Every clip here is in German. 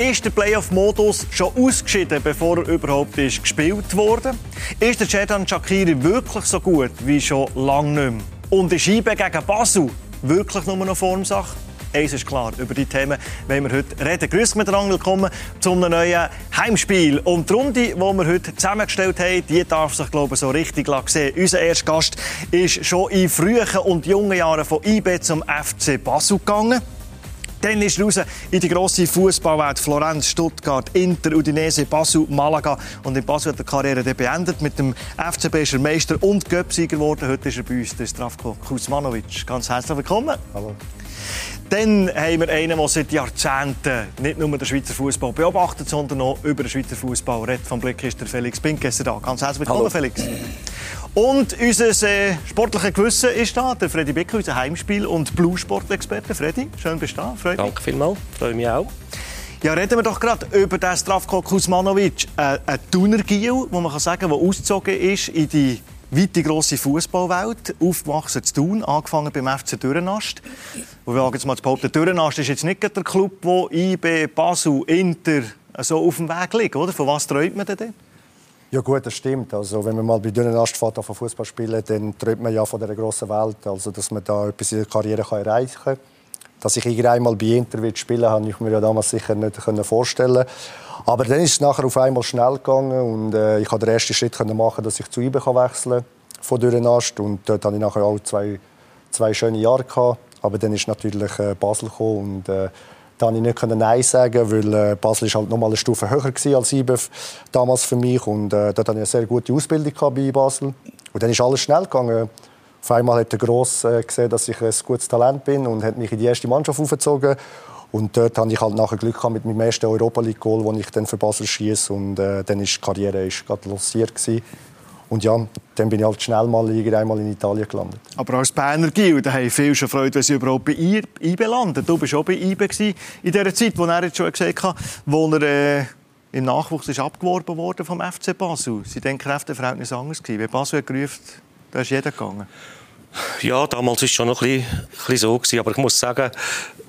Ist der Playoff-Modus schon ausgeschieden, bevor er überhaupt ist gespielt wurde? Ist der Cedan Shakiri wirklich so gut wie schon lange nicht mehr? Und ist IBE gegen Basel wirklich nur eine Formsache? Eins ist klar, über die Themen wollen wir heute reden. Grüß miteinander, willkommen zu einem neuen Heimspiel. Und die Runde, die wir heute zusammengestellt haben, die darf sich, glaube ich, so richtig sehen. Unser erster Gast ist schon in frühen und jungen Jahren von IB zum FC Basel gegangen. Dann ist er raus in die grosse Fußballwelt. Florenz, Stuttgart, Inter, Udinese, Basel, Malaga. Und in Basel hat er die Karriere beendet. Mit dem FCB ist er Meister und Göpsieger geworden. Heute ist er bei uns, der Strafko Kuzmanovic. Ganz herzlich willkommen. Hallo. Dann haben wir einen, der seit Jahrzehnten nicht nur den Schweizer Fußball beobachtet, sondern auch über den Schweizer Fußball redet. Vom Blick ist der Felix Pinkesser da. Ganz herzlich willkommen, Hallo. Felix. Und unser äh, sportliches Gewissen ist da, der Freddy Becker, unser Heimspiel- und Blue-Sport-Experte. Freddy, schön bist du da. Freut Danke vielmals, freue mich auch. Ja, reden wir doch gerade über den Stravko Kuzmanovic, äh, ein Thuner-Giel, wo man kann sagen, der ausgezogen ist in die weite grosse Fußballwelt, aufgewachsen zu tun, angefangen beim FC Dürrenast. Und wir jetzt mal zu behaupten, Dürrenast ist jetzt nicht der Club, wo IB, Basel, Inter so auf dem Weg liegt, oder? Von was träumt man denn? Ja gut, das stimmt. Also wenn man mal bei Dürrenast fährt von Fußball spielen, dann träumt man ja von der grossen Welt, also dass man da etwas in der Karriere kann erreichen kann. Dass ich irgendwann bei Inter will spielen habe ich mir ja damals sicher nicht vorstellen aber dann ist es nachher auf einmal schnell gegangen und äh, ich konnte den ersten Schritt machen, dass ich zu IBE wechseln kann von Dürrenast und dort hatte ich nachher auch zwei, zwei schöne Jahre gehabt. Aber dann ist natürlich äh, Basel gekommen und äh, da konnte ich nicht Nein sagen, weil äh, Basel ist halt noch mal eine Stufe höher war als IBE damals für mich und äh, dort hatte ich eine sehr gute Ausbildung bei Basel und dann ist alles schnell gegangen. Auf einmal hat der Gross äh, gesehen, dass ich ein gutes Talent bin und hat mich in die erste Mannschaft aufgezogen. Und dort hatte ich halt nachher Glück mit meinem ersten Europa League Goal, das ich dann für Basel schieße. Und äh, dann ist die Karriere ist lanciert gewesen. Und ja, dann bin ich halt schnell mal einmal in Italien gelandet. Aber als Berner Gil, da haben viele schon Freude, wenn sie überhaupt bei IBE landen. Du bist auch bei IBE in dieser Zeit, wo er jetzt schon gesagt hat, wo er äh, im Nachwuchs ist abgeworben wurde vom FC Basel. Sie denken, Kräfteverhältnis anders gewesen. Wenn Basel hat gerufen, da ist jeder gegangen. Ja, damals war es schon noch ein bisschen, ein bisschen so. Gewesen. Aber ich muss sagen,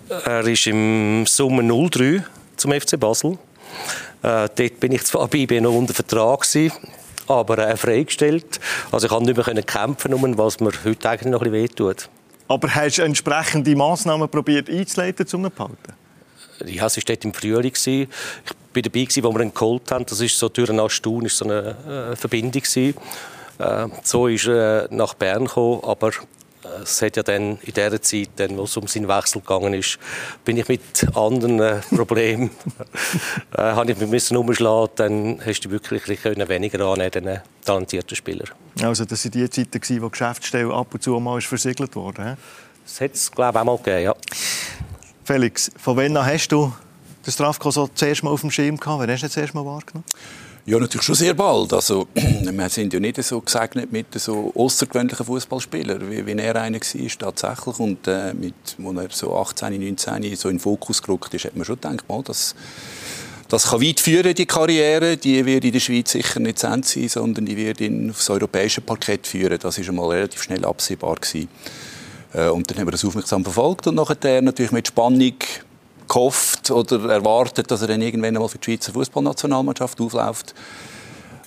er ist im Sommer 03 zum FC Basel. Äh, dort bin ich zwar bei noch unter Vertrag gewesen, aber äh, freigestellt. Also ich konnte nicht mehr kämpfen, was mir heute eigentlich noch ein bisschen wehtut. Aber hast du entsprechende Massnahmen probiert einzuleiten, um ihn zu behalten? Ja, es war dort im Frühling. Ich war dabei, als wir ihn geholt haben. Das ist so durch nach Stun, ist so eine äh, Verbindung. Äh, so ist er nach Bern gekommen, aber es hat ja dann in der Zeit, dann, wo es um seinen Wechsel gegangen ist, bin ich mit anderen äh, Problemen, äh, habe ich mich müssen umschlagen, dann hast du wirklich können weniger annehmen, den talentierten Spieler. Also das waren die Zeiten, wo die Geschäftsstelle ab und zu mal ist versiegelt wurde. Das hat es, glaube ich, auch mal gegeben, ja. Felix, von wann hast du den Strafko so zuerst mal auf dem Schirm gehabt? Wann hast du das zuerst mal wahrgenommen? Ja, natürlich schon sehr bald. Also, wir sind ja nicht so gesegnet mit so außergewöhnlichen Fußballspielern, wie, wie er einer war tatsächlich. Und äh, mit, als er so 18, 19 so in den Fokus gerückt ist, hat man schon gedacht, mal, das, das kann weit führen, die Karriere. Die wird in der Schweiz sicher nicht zu Ende sein, sondern die wird ihn aufs europäische Parkett führen. Das war einmal relativ schnell absehbar. Gewesen. Äh, und dann haben wir das aufmerksam verfolgt und nachher natürlich mit Spannung gehofft oder erwartet, dass er dann irgendwann einmal für die Schweizer Fußballnationalmannschaft aufläuft.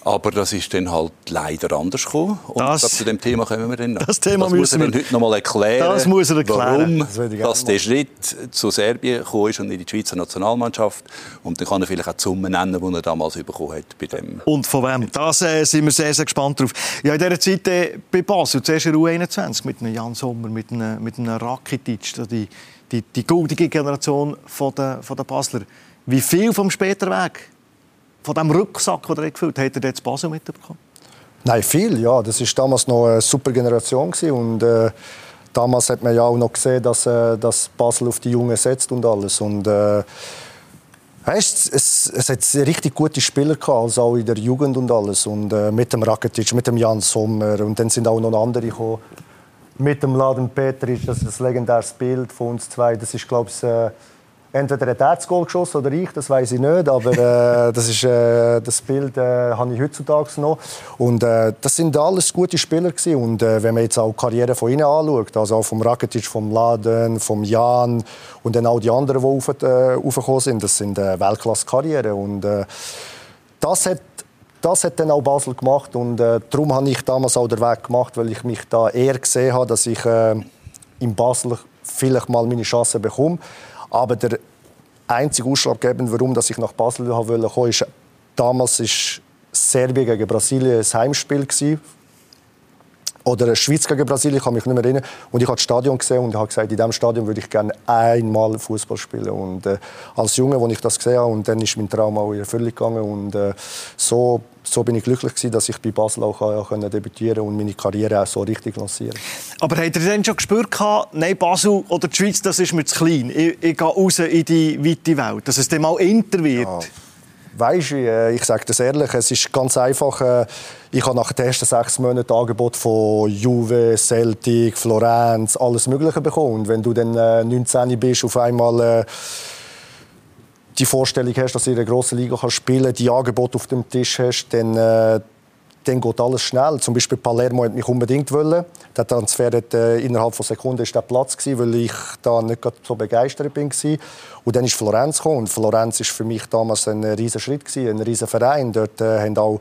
Aber das ist dann halt leider anders gekommen. Und das, zu dem Thema kommen wir dann noch. Das Thema das müssen muss er heute noch mal erklären. Das muss er erklären. Warum das dass der Schritt zu Serbien gekommen ist und in die Schweizer Nationalmannschaft. Und dann kann er vielleicht auch die Summe nennen, die er damals bekommen hat bei dem. Und von wem? Das äh, sind wir sehr, sehr gespannt drauf. Ja, in dieser Zeit äh, bei Basel, zuerst in U21 mit einem Jan Sommer, mit einem, mit einem Rakitic, die die, die goldige Generation von der, von der Basler. Wie viel vom späteren Weg, von dem Rucksack, den er gefüllt hat, hat er jetzt Basel mitbekommen? Nein, viel, ja. Das war damals noch eine super Generation. Und, äh, damals hat man ja auch noch gesehen, dass, äh, dass Basel auf die Jungen setzt und alles. Und, äh, Weißt, es, es hat richtig gute Spieler gehabt, also auch in der Jugend und alles. Und äh, mit dem Rakitic, mit dem Jan Sommer und dann sind auch noch andere gekommen mit dem Laden das ist ein legendäres Bild von uns zwei. Das ist, glaube ich, äh, entweder ein Herzgoal geschossen oder ich, das weiß ich nicht, aber äh, das, ist, äh, das Bild äh, habe ich heutzutage noch. Und äh, das sind alles gute Spieler gewesen. und äh, wenn man jetzt auch die Karriere von ihnen anschaut, also auch vom Rakitic, vom Laden, vom Jan und dann auch die anderen, die rauf, äh, raufgekommen sind, das sind Weltklasse-Karrieren und das hat das hat dann auch Basel gemacht und äh, darum habe ich damals auch den Weg gemacht, weil ich mich da eher gesehen habe, dass ich äh, in Basel vielleicht mal meine Chance bekomme. Aber der einzige Ausschlaggebende, warum dass ich nach Basel wollte kommen, ist, damals ist Serbien gegen Brasilien ein Heimspiel gewesen. Oder Schweiz gegen Brasilien, ich kann mich nicht mehr erinnern. Und ich habe das Stadion gesehen und habe gesagt, in diesem Stadion würde ich gerne einmal Fußball spielen. Und äh, als Junge, als ich das gesehen habe, und dann ist mein Traum auch in Erfüllung gegangen. Und äh, so, so bin ich glücklich gewesen, dass ich bei Basel auch äh, können debütieren und meine Karriere auch so richtig lancieren. Aber habt ihr denn schon gespürt, nein, Basel oder die Schweiz, das ist mir zu klein. Ich, ich gehe raus in die weite Welt, dass es dann mal Inter wird? Ja. Weißt du, äh, ich sage das ehrlich, es ist ganz einfach. Äh, ich habe nach den ersten sechs Monaten Angebot von Juve, Celtic, Florenz, alles Mögliche bekommen. Und wenn du dann 19 äh, bist, auf einmal die Vorstellung hast, dass du in einer grossen Liga spielen kannst, die Angebote auf dem Tisch hast, dann dann geht alles schnell. Zum Beispiel Palermo hat mich unbedingt wollen. Der Transfer hat, äh, innerhalb von Sekunden ist der Platz gewesen, weil ich da nicht so begeistert bin Und dann ist Florenz gekommen. Und Florenz ist für mich damals ein riesiger Schritt gewesen, ein riesiger Verein. Dort äh, haben auch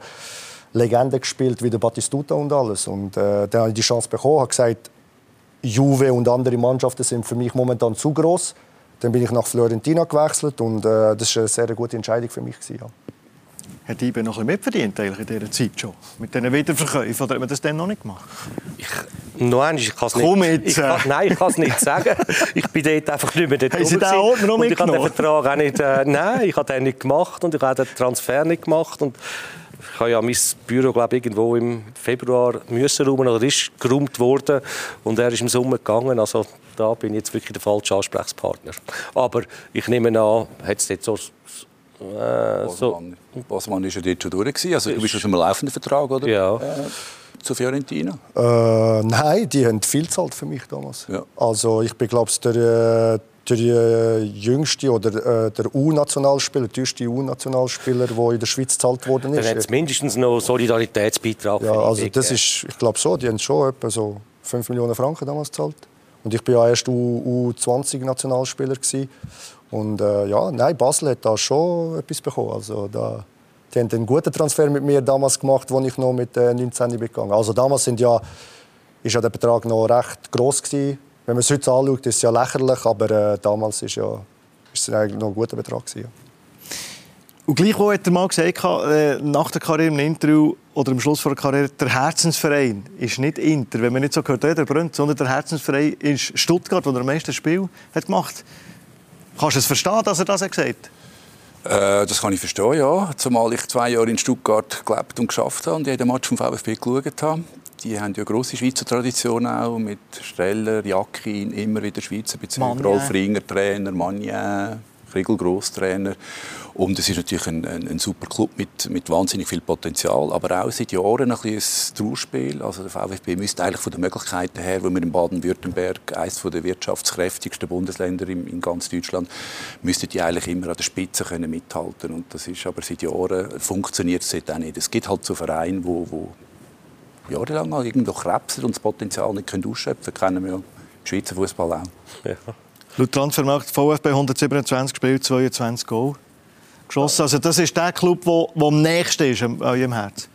Legenden gespielt wie der Battistuta und alles. Und äh, dann habe ich die Chance bekommen, habe gesagt, Juve und andere Mannschaften sind für mich momentan zu groß. Dann bin ich nach Florentina gewechselt und äh, das war eine sehr gute Entscheidung für mich gewesen, ja. Hat IBE noch ein mitverdient in dieser Zeit schon? Mit diesen Wiederverkäufen? Oder hat man das dann noch nicht gemacht? Ich, noch einmal, ich kann es nicht, mit, ich kann, nein, ich kann es nicht sagen. Ich bin dort einfach nicht mehr dort Haben Sie den Ordner noch Ich habe den Vertrag auch nicht... Äh, nein, ich habe den nicht gemacht und ich habe den Transfer nicht gemacht. Und ich habe ja mein Büro glaube irgendwo im Februar müssen räumen oder ist geräumt worden und er ist im Sommer gegangen. Also da bin ich jetzt wirklich der falsche Ansprechpartner. Aber ich nehme an, hat es dort so äh, so. Bosman ist ja dort schon durch. Also, du bist aus einem laufenden Vertrag, oder? Ja. Äh, zu Fiorentina? Äh, nein, die haben viel gezahlt für mich damals. Ja. Also ich bin, glaube ich, der, äh, der äh, jüngste oder äh, der U-Nationalspieler, der teuerste U-Nationalspieler, der in der Schweiz gezahlt worden ist. Dann hat es mindestens noch Solidaritätsbeitrag. Ja, also das ist, ich glaube so, die haben schon etwa so 5 Millionen Franken damals gezahlt. Und ich bin ja erst U20-Nationalspieler und äh, ja, nein, Basel hat da schon etwas bekommen. Also da, die haben einen guten Transfer mit mir damals gemacht, als ich noch mit äh, 19 bin gegangen. Also damals sind ja, ist ja der Betrag noch recht groß gewesen. Wenn man es heute anschaut, ist es ja lächerlich, aber äh, damals ist ja, ist es eigentlich noch ein guter Betrag gewesen. Ja. Und gleich hat er mal gesagt, äh, nach der Karriere im Interview oder am Schluss der Karriere, der Herzensverein ist nicht Inter, wenn man nicht so gehört, der Brünn, sondern der Herzensverein ist Stuttgart, wo er am meisten Spiel hat gemacht hat. Kannst du es verstehen, dass er das gesagt hat? Äh, das kann ich verstehen, ja. Zumal ich zwei Jahre in Stuttgart gelebt und geschafft habe und jeden Match vom VfB geschaut habe. Die haben ja grosse Schweizer Tradition auch mit Streller, Jackin, immer wieder Schweizer Bezüge. Rolf Ringer Trainer, Magnin, Kriegel Grosstrainer. Und es ist natürlich ein, ein, ein, super Club mit, mit wahnsinnig viel Potenzial, aber auch seit Jahren ein, ein Trauerspiel. Also der VfB müsste eigentlich von den Möglichkeiten her, wo wir in Baden-Württemberg, eines der wirtschaftskräftigsten Bundesländer in, in, ganz Deutschland, müssten die eigentlich immer an der Spitze können mithalten. Und das ist aber seit Jahren funktioniert es auch nicht. Es gibt halt so Vereine, wo, wo jahrelang halt irgendwo krebsen und das Potenzial nicht ausschöpfen können. Kennen wir ja im Schweizer Fußball auch. Ja. Laut Transfermarkt VfB 127 gespielt, 22 Goal geschossen. Also das ist der Club, der, am nächsten ist an eurem Herz.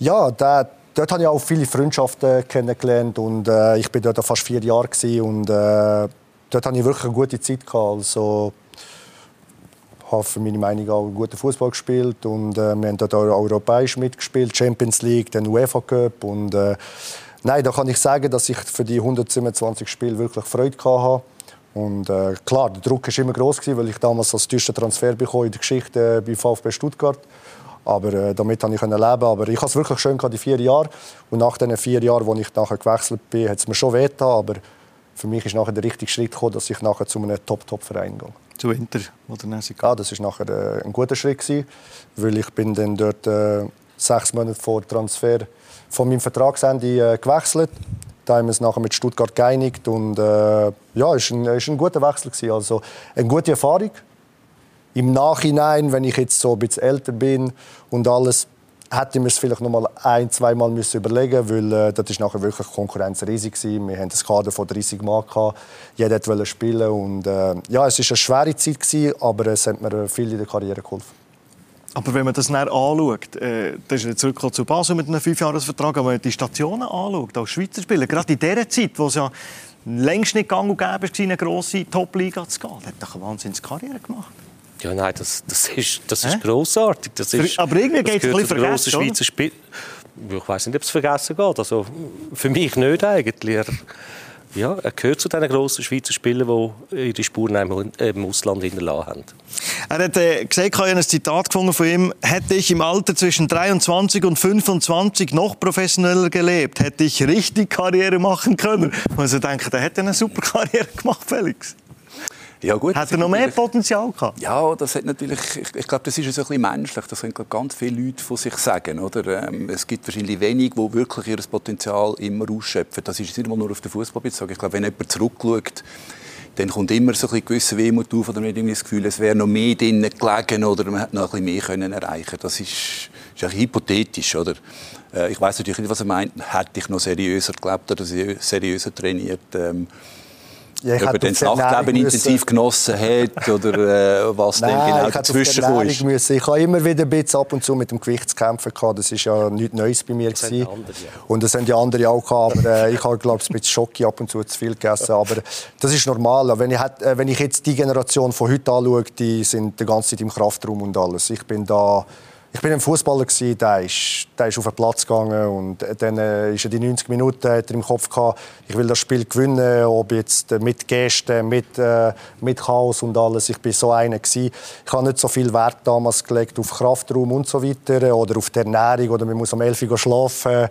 Ja, der, dort habe ich auch viele Freundschaften kennengelernt und äh, ich bin dort fast vier Jahre und äh, dort hatte ich wirklich eine gute Zeit gehabt. Also habe für meine Meinung auch guten Fußball gespielt und äh, wir haben dort auch europäisch mitgespielt, Champions League, den UEFA Cup und äh, nein, da kann ich sagen, dass ich für die 127 Spiele wirklich Freude hatte und äh, klar, der Druck war immer groß weil ich damals als teuersten Transfer bekommen in der Geschichte äh, bei VfB Stuttgart. Aber äh, damit konnte ich leben. Aber ich hatte es wirklich schön die vier Jahre. Und nach diesen vier Jahren, als ich nachher gewechselt bin, hat es mir schon wehgetan. Aber für mich ist nachher der richtige Schritt gekommen, dass ich nachher zu einem Top-Top-Verein gehe. Zu Inter, oder Ja, das war nachher äh, ein guter Schritt gewesen, weil ich bin dann dort äh, sechs Monate vor Transfer von meinem Vertragsende äh, gewechselt. Da haben wir nachher mit Stuttgart geeinigt und äh, ja, war ein, ist ein guter Wechsel gewesen. Also eine gute Erfahrung. Im Nachhinein, wenn ich jetzt so ein bisschen älter bin und alles, hätte ich mir es vielleicht noch mal ein, zwei Mal müssen überlegen, weil äh, das ist nachher wirklich Konkurrenz riesig gewesen. Wir hatten ein Kader von 30 Mann. Jeder wollte spielen und äh, ja, es ist eine schwere Zeit gewesen, aber es hat mir viel in der Karriere geholfen. Aber wenn man das näher anschaut, äh, das ist jetzt zurück zu Basel mit einem Fünfjahresvertrag, aber wenn man die Stationen anschaut, als Schweizer Spieler, gerade in dieser Zeit, wo es ja längst nicht gang und gäbe war, in eine grosse Top-Liga zu gehen, hat doch eine Wahnsinnskarriere gemacht. Ja, nein, das, das ist, das ist grossartig. Das ist, aber irgendwie geht es ein bisschen vergessen, Schweizer Spiel. Ich weiß nicht, ob es vergessen geht. Also, für mich nicht eigentlich. Ja, er gehört zu den grossen Schweizer Spielern, die ihre Spuren im Ausland hinterlassen haben. Er hat äh, gesagt, ich ein Zitat gefunden von ihm, hätte ich im Alter zwischen 23 und 25 noch professioneller gelebt, hätte ich richtig Karriere machen können. Also ich denke, der hätte eine super Karriere gemacht, Felix. Ja, gut, hat er noch mehr Potenzial gehabt? Ja, das hat natürlich, ich, ich glaube, das ist so ein bisschen menschlich. Das können ganz viele Leute von sich sagen. Oder? Ähm, es gibt wahrscheinlich wenige, die wirklich ihr Potenzial immer ausschöpfen. Das ist nicht immer nur auf den Fußball bezogen. Ich glaube, wenn jemand zurückschaut, dann kommt immer so ein gewisse Wehmut auf oder man hat irgendwie das Gefühl, es wäre noch mehr drin gelegen oder man hätte noch ein bisschen mehr können erreichen Das ist, ist hypothetisch, oder? Äh, ich weiß natürlich nicht, was er meint. Hätte ich noch seriöser gelebt oder seriöser trainiert, ähm, ja, ich Ob er das Nachtleben intensiv genossen hat oder äh, was Nein, dann genau ich dazwischen ist. Müssen. Ich habe immer wieder ein bisschen ab und zu mit dem Gewicht zu kämpfen gehabt. Das ist ja nichts Neues bei mir. Das. Andere, ja. Und das haben die anderen auch gehabt. Aber äh, ich habe, glaube ich, ein bisschen Schocki ab und zu zu viel gegessen. Aber das ist normal. Wenn ich, äh, wenn ich jetzt die Generation von heute anschaue, die sind die ganze Zeit im Kraftraum und alles. Ich bin da ich bin ein Fußballer der ist, der ist auf den Platz gegangen und dann äh, ist er die 90 Minuten hat er im Kopf gehabt, ich will das Spiel gewinnen, ob jetzt mit Gesten, mit, äh, mit Chaos und alles. Ich bin so einer gewesen. Ich habe nicht so viel Wert damals gelegt auf Kraftraum und so weiter oder auf die Ernährung oder man muss um 11 Uhr schlafen.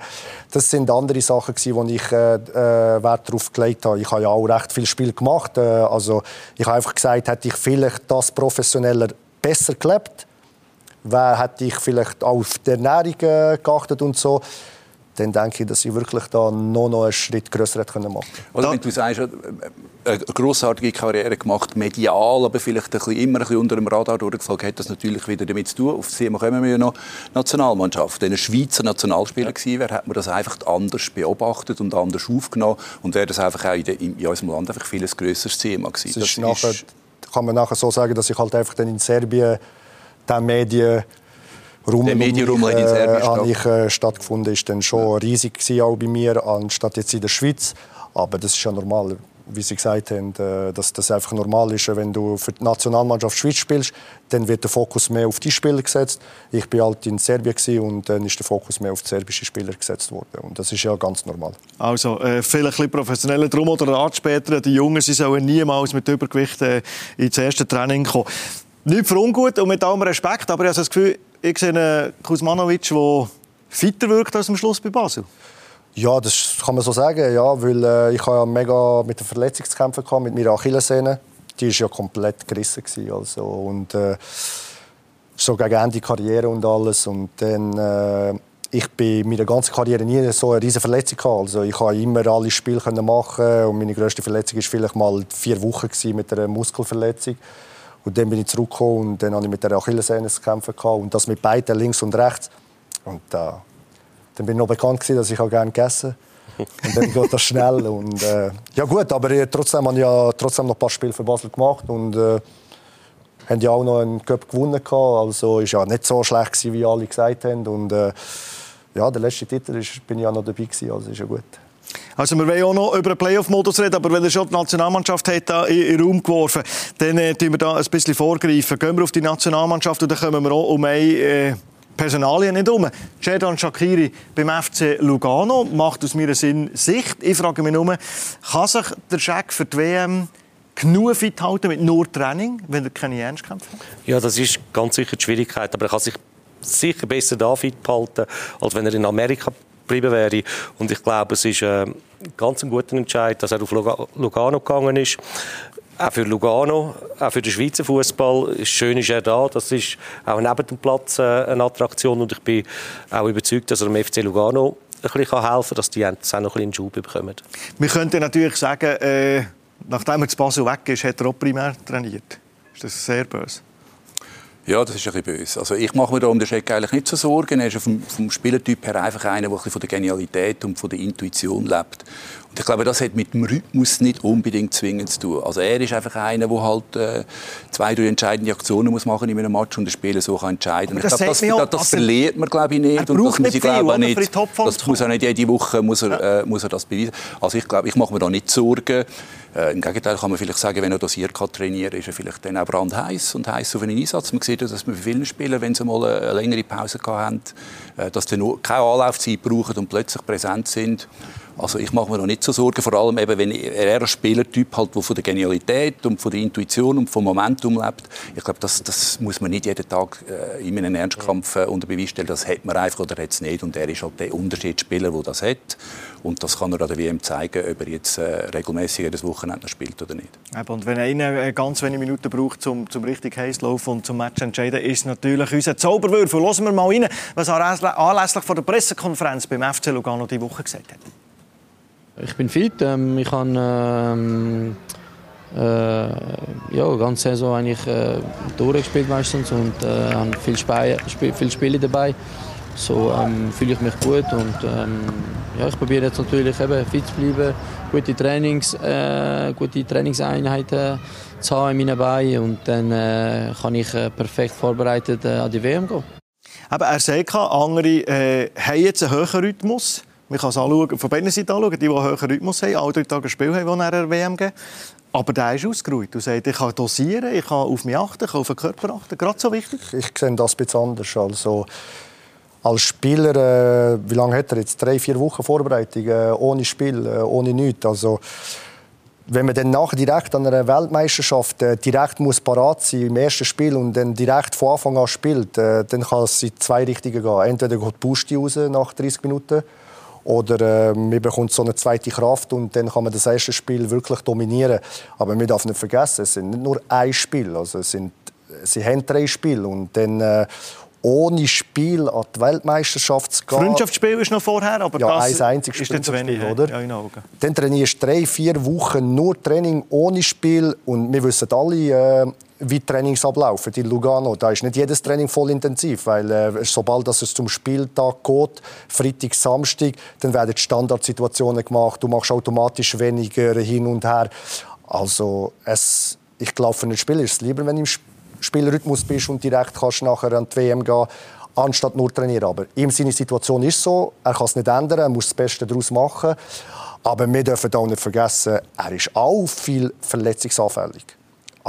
Das sind andere Sachen gewesen, wo ich äh, äh, Wert darauf gelegt habe. Ich habe ja auch recht viel Spiel gemacht. Äh, also ich habe einfach gesagt, hätte ich vielleicht das professioneller besser gelebt wer hätte ich vielleicht auf die Ernährung äh, geachtet und so, dann denke ich, dass ich wirklich da noch, noch einen Schritt grösser hätte machen können. wenn du sagst, äh, eine grossartige Karriere gemacht, medial, aber vielleicht ein bisschen, immer ein bisschen unter dem Radar durchgeflogen, hat das natürlich wieder damit zu tun. Auf das Thema kommen wir ja noch. Nationalmannschaft. Wenn ein Schweizer Nationalspieler gewesen wäre, hätte man das einfach anders beobachtet und anders aufgenommen und wäre das einfach auch in, in, in unserem Land einfach viel grösseres Thema gewesen. Das, das ist nachher, kann man nachher so sagen, dass ich halt einfach dann in Serbien der Medien Rummel, Medienrummel in Serbien äh, ich, äh, stattgefunden ist dann schon riesig gewesen, auch bei mir anstatt jetzt in der Schweiz aber das ist ja normal wie Sie gesagt haben, äh, dass das einfach normal ist. Wenn du für die Nationalmannschaft Schweiz spielst, dann wird der Fokus mehr auf die Spieler gesetzt. Ich war halt in Serbien und dann ist der Fokus mehr auf die serbischen Spieler gesetzt worden. Und das ist ja ganz normal. Also, äh, vielleicht ein professioneller drum oder Art später. Die Jungen sie sollen niemals mit Übergewicht äh, ins erste Training kommen. Nicht für ungut und mit allem Respekt, aber ich habe das Gefühl, ich sehe einen Kuzmanovic, der fitter wirkt als am Schluss bei Basel. Ja, das kann man so sagen, ja, weil äh, ich ja mega mit der Verletzung zu kämpfen hatte, mit meiner Achillessehne. Die war ja komplett gerissen. Gewesen, also, und, äh, so gegen Ende Karriere und alles. Und dann, äh, ich bin meiner ganzen Karriere nie so eine riesige Verletzung gehabt. Also ich konnte immer alle Spiele machen und meine größte Verletzung war vielleicht mal vier Wochen mit einer Muskelverletzung. Und dann bin ich zurückgekommen und dann hatte ich mit der Achillessehne zu kämpfen. Und das mit beiden, links und rechts. Und äh, dann bin ich noch bekannt, gewesen, dass ich auch gerne gegessen Und dann geht das schnell. Und, äh, ja gut, aber trotzdem habe ich ja trotzdem noch ein paar Spiele für Basel gemacht. Und äh, haben ja auch noch einen Cup gewonnen. Also ist ja nicht so schlecht, gewesen, wie alle gesagt haben. Und äh, ja, der letzte Titel ist, bin ich ja noch dabei gewesen, also ist ja gut. Also wir wollen auch noch über den Playoff-Modus reden, aber wenn er schon die Nationalmannschaft hat da in den Raum geworfen, dann äh, wir da ein bisschen vorgreifen. Gehen wir auf die Nationalmannschaft und dann kommen wir auch um eine äh, Personalien nicht um. Cedan Shakiri beim FC Lugano macht aus meiner Sinn Sicht. Ich frage mich nur, kann sich der Scheck für die WM genug fit halten mit nur Training, wenn er keine Ernstkämpfe hat? Ja, das ist ganz sicher die Schwierigkeit, aber er kann sich sicher besser da fit halten, als wenn er in Amerika geblieben wäre. Und ich glaube, es ist äh, ganz ein guter Entscheid, dass er auf Lugano gegangen ist. Auch für Lugano, auch für den Schweizer Fußball. Schön ist er da. Das ist auch neben dem Platz äh, eine Attraktion. Und ich bin auch überzeugt, dass er im FC Lugano ein bisschen helfen kann, dass die jetzt auch noch ein bisschen Schub bekommen. Wir könnten natürlich sagen, äh, nachdem er zu Basel weg ist, hat er auch primär trainiert. Ist das sehr böse? Ja, das ist ein bisschen böse. Also ich mache mir da um den Scheck eigentlich nicht so Sorgen. Er ist vom, vom Spielertyp her einfach einer, der von der Genialität und von der Intuition lebt. Und ich glaube, das hat mit dem Rhythmus nicht unbedingt zwingend zu tun. Also er ist einfach einer, der halt äh, zwei, drei entscheidende Aktionen muss machen in einem Match und das Spiel so kann entscheiden. Aber das, ich glaube, das, das, das also, verliert man glaube ich nicht. Er und das muss ich glaube nicht. Das muss auch nicht jede Woche muss er, äh, muss er das beweisen. Also ich glaube, ich mache mir da nicht Sorgen. Äh, Im Gegenteil kann man vielleicht sagen, wenn er dosiert kann trainieren, ist er vielleicht dann auch brandheiß und heiß auf einen Einsatz. Man sieht, dass man für viele Spieler, wenn sie mal eine längere Pause haben, äh, dass sie keine Anlaufzeit brauchen und plötzlich präsent sind. Also ich mache mir noch nicht so Sorgen, vor allem eben, wenn er ein Spielertyp halt, der von der Genialität und von der Intuition und vom Momentum lebt. Ich glaube, das, das muss man nicht jeden Tag äh, in einem Ernstkampf äh, unter Beweis stellen. Das hat man einfach oder hat es nicht. Und er ist halt der Unterschiedsspieler, der das hat. Und das kann er an der WM zeigen, ob er jetzt äh, regelmäßig das Wochenende spielt oder nicht. Und wenn einer äh, ganz wenige Minuten braucht, um zum richtig heiß laufen und zum Match zu entscheiden, ist natürlich unser Zauberwürfel. Hören wir mal rein, was er anlässlich von der Pressekonferenz beim FC Lugano die Woche gesagt hat. Ich bin fit. Ähm, ich habe ähm, äh, ja, die ganze Saison eigentlich äh, durchgespielt meistens und äh, habe viel, Spe Sp viel Spiele dabei. So ähm, fühle ich mich gut und ähm, ja, ich probiere jetzt natürlich eben fit zu bleiben, gute, Trainings, äh, gute Trainingseinheiten zu haben in meinen Beinen und dann äh, kann ich äh, perfekt vorbereitet an die WM gehen. Aber er sagt, andere haben jetzt einen höheren Rhythmus. Man kann es anschauen, von beiden Seiten anschauen, die, die einen höheren Rhythmus haben, alle drei Tage ein Spiel haben, die der WM geben. Aber der ist ausgeruht. Du sagst, ich kann dosieren, ich kann auf mich achten, ich kann auf den Körper achten. Gerade so wichtig. Ich sehe das bisschen anders. Also, als Spieler, äh, wie lange hat er jetzt? Drei, vier Wochen Vorbereitung, äh, ohne Spiel, äh, ohne nichts. Also, wenn man dann nachher direkt an einer Weltmeisterschaft äh, direkt muss parat sein im ersten Spiel und dann direkt von Anfang an spielt, äh, dann kann es in zwei Richtungen gehen. Entweder geht Pusti raus nach 30 Minuten oder äh, man bekommt so eine zweite Kraft und dann kann man das erste Spiel wirklich dominieren. Aber man darf nicht vergessen, es sind nicht nur ein Spiel, also es sind, sie haben drei Spiele und dann äh, ohne Spiel an die Weltmeisterschaft zu gehen. Freundschaftsspiel ist noch vorher, aber ja, das ein einziges ist zu wenig, oder? Ja, genau. Dann trainierst du drei, vier Wochen nur Training ohne Spiel und wir wissen alle, äh, wie Trainings ablaufen in Lugano. Da ist nicht jedes Training voll intensiv, weil äh, sobald dass es zum Spieltag geht, Freitag, Samstag, dann werden die Standardsituationen gemacht. Du machst automatisch weniger hin und her. Also es, ich glaube, für einen Spieler ist es lieber, wenn du im Spielrhythmus bist und direkt kannst nachher an die WM gehen anstatt nur trainieren. Aber ihm seine Situation ist so, er kann es nicht ändern, er muss das Beste daraus machen. Aber wir dürfen auch nicht vergessen, er ist auch viel verletzungsanfällig.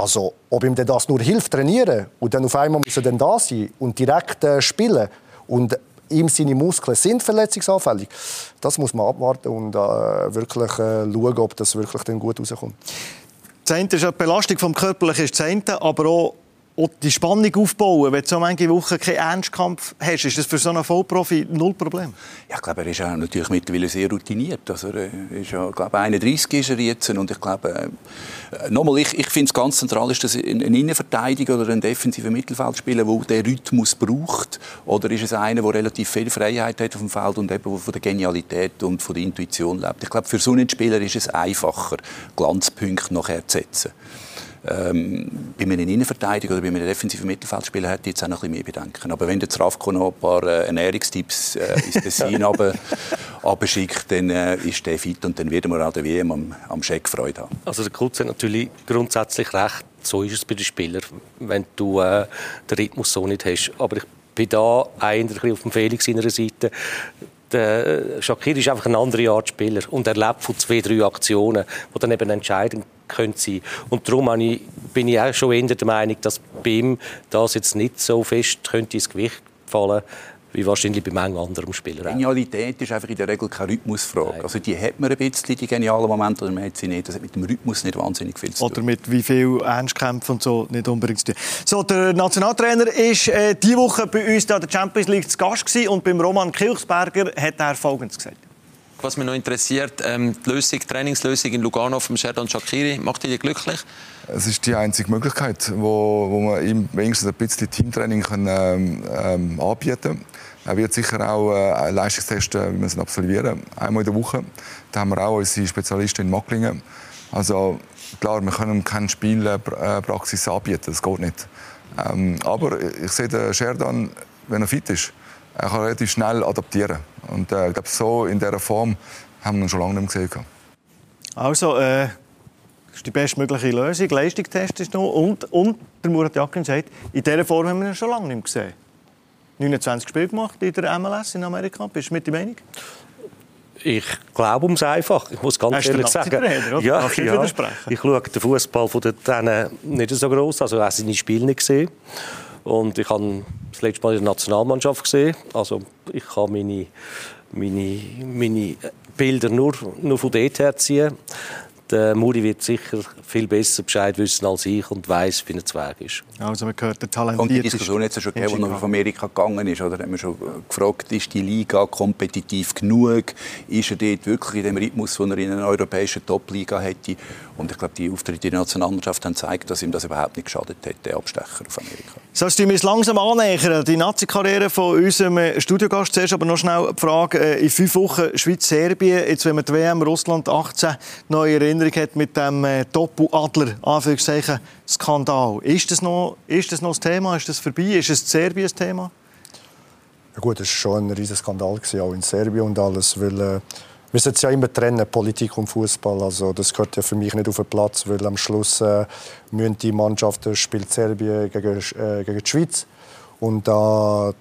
Also, ob ihm das nur hilft, trainieren und dann auf einmal muss er dann da sein und direkt äh, spielen und ihm seine Muskeln sind verletzungsanfällig, das muss man abwarten und äh, wirklich äh, schauen, ob das wirklich dann gut rauskommt. Das eine ist die Belastung vom Körperlichen, ist das eine, aber auch die Spannung aufbauen, wenn du so manche Wochen keinen Ernstkampf hast, ist das für so einen Vollprofi null Problem? Ja, ich glaube, er ist natürlich mittlerweile sehr routiniert. Also er ist ja, glaube 31 ist er jetzt und ich glaube, äh, nochmal, ich, ich finde es ganz zentral, ist das ein, ein Innenverteidiger oder ein defensiver Mittelfeldspieler, der den Rhythmus braucht, oder ist es einer, der relativ viel Freiheit hat auf dem Feld und eben von der Genialität und von der Intuition lebt? Ich glaube, für so einen Spieler ist es einfacher, Glanzpunkte nachher zu setzen. Ähm, bei einem Innenverteidiger oder bei einem defensiven Mittelfeldspieler hätte ich jetzt auch noch ein bisschen mehr Bedenken. Aber wenn der Zravko noch ein paar äh, Ernährungstipps äh, ins Tessin abschickt, dann äh, ist der fit und dann werden wir auch der WM am, am Scheck Freude haben. Also der Kutz hat natürlich grundsätzlich recht. So ist es bei den Spielern, wenn du äh, den Rhythmus so nicht hast. Aber ich bin da eigentlich auf dem Felix seiner Seite der Shakir ist einfach eine andere Art Spieler und er lebt von zwei, drei Aktionen, die dann eben entscheidend können sein. Und darum bin ich auch schon eher der Meinung, dass bei ihm das jetzt nicht so fest könnte ins Gewicht fallen wie wahrscheinlich bei manchen anderen Spielern. Genialität ist einfach in der Regel keine Rhythmusfrage. Also die hat man ein bisschen, die genialen Momente, oder man hat sie nicht. Das hat mit dem Rhythmus nicht wahnsinnig viel zu tun. Oder mit wie viel Ernstkämpfen und so nicht unbedingt zu tun. So, der Nationaltrainer ist äh, diese Woche bei uns in der Champions League zu Gast gewesen und beim Roman Kilchsberger hat er Folgendes gesagt. Was mich noch interessiert, ähm, die Lösung, Trainingslösung in Lugano vom Sheridan Shakiri, macht dich glücklich? Es ist die einzige Möglichkeit, wo, wo man ihm wenigstens ein bisschen Teamtraining können, ähm, ähm anbieten kann. Er wird sicher auch äh, Leistungstest äh, wir müssen absolvieren, einmal in der Woche. Da haben wir auch unsere Spezialisten in Macklingen. Also klar, wir können keine Spielpraxis anbieten, das geht nicht. Ähm, aber ich sehe den Sherdan, wenn er fit ist, er kann relativ schnell adaptieren. Und äh, ich glaube, so in dieser Form haben wir ihn schon lange nicht mehr gesehen. Also, äh, das ist die bestmögliche Lösung. Leistungstest ist noch. Und, und der Murat Yakin sagt, in dieser Form haben wir ihn schon lange nicht mehr gesehen. 29 Spiele gemacht in der MLS in Amerika. Bist du mit der Meinung? Ich glaube ums einfach. Ich muss ganz Hast ehrlich sagen. Ja, ja, ja. Ich schaue den Fußball von den Dänen nicht so groß, also auch seine Spiele nicht gesehen. Und ich habe das letzte Mal in der Nationalmannschaft gesehen. Also ich kann meine, meine, meine Bilder nur, nur von dort her ziehen. Der Muri wird sicher viel besser Bescheid wissen als ich und weiß, wie ein Zweig ist. Also man gehört, der talentiert Und die Diskussion jetzt schon gegeben, die nach Amerika gegangen ist, oder? Haben wir schon gefragt, ist die Liga kompetitiv genug? Ist er dort wirklich in dem Rhythmus, den er in einer europäischen Top-Liga hätte? Und ich glaube, die Auftritte in der Nationalmannschaft haben gezeigt, dass ihm das überhaupt nicht geschadet hat, der Abstecher auf Amerika. So, jetzt wir uns langsam annähern. Die Nazi-Karriere von unserem Studiogast. Zuerst aber noch schnell die Frage, äh, in fünf Wochen Schweiz-Serbien, jetzt wenn man die WM Russland 18 neue Erinnerung hat mit dem äh, Doppel-Adler, Anführungszeichen, Skandal. Ist das, noch, ist das noch das Thema? Ist das vorbei? Ist es Serbien das Thema? Ja gut, es war schon ein riesiger Skandal, auch in Serbien und alles, weil... Äh wir müssen ja immer trennen, Politik und Fußball. Also das gehört ja für mich nicht auf den Platz, weil am Schluss äh, müssen die Mannschaften spielt Serbien gegen, äh, gegen die Schweiz und da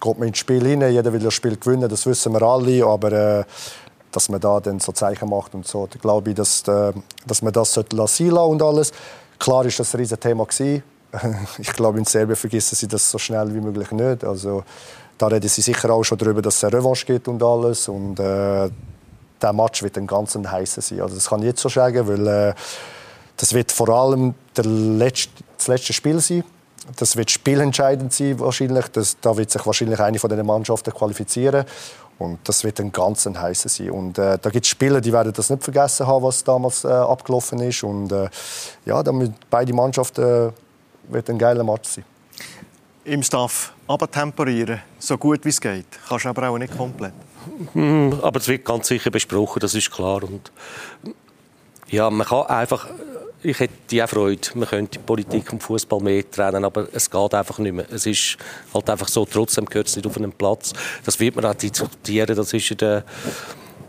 geht man ins Spiel hinein. Jeder will das Spiel gewinnen, das wissen wir alle, aber äh, dass man da dann so Zeichen macht und so, da glaube ich, dass, äh, dass man das lassen lassen und alles. Klar ist das ein riesiges Thema. Ich glaube, in Serbien vergessen sie das so schnell wie möglich nicht. Also, da reden sie sicher auch schon darüber, dass es eine Revanche gibt und alles. Und, äh, der Match wird ein ganz heißer sein. Also das kann ich jetzt schon sagen, weil äh, das wird vor allem der letzte, das letzte Spiel sein. Das wird spielentscheidend sein wahrscheinlich. Das, da wird sich wahrscheinlich eine von den Mannschaften qualifizieren. Und das wird ein ganz heißer sein. Und äh, da gibt es Spieler, die werden das nicht vergessen haben, was damals äh, abgelaufen ist. Und äh, ja, damit beide Mannschaften äh, wird ein geiler Match sein. Im Staff abtemperieren, so gut wie es geht. Kannst du aber auch nicht komplett. Hm, aber es wird ganz sicher besprochen, das ist klar. Und ja, man kann einfach, ich hätte auch Freude, man könnte Politik und Fußball mehr trennen, aber es geht einfach nicht mehr. Es ist halt einfach so, trotzdem gehört es nicht auf einen Platz. Das wird man auch diskutieren, das ist in den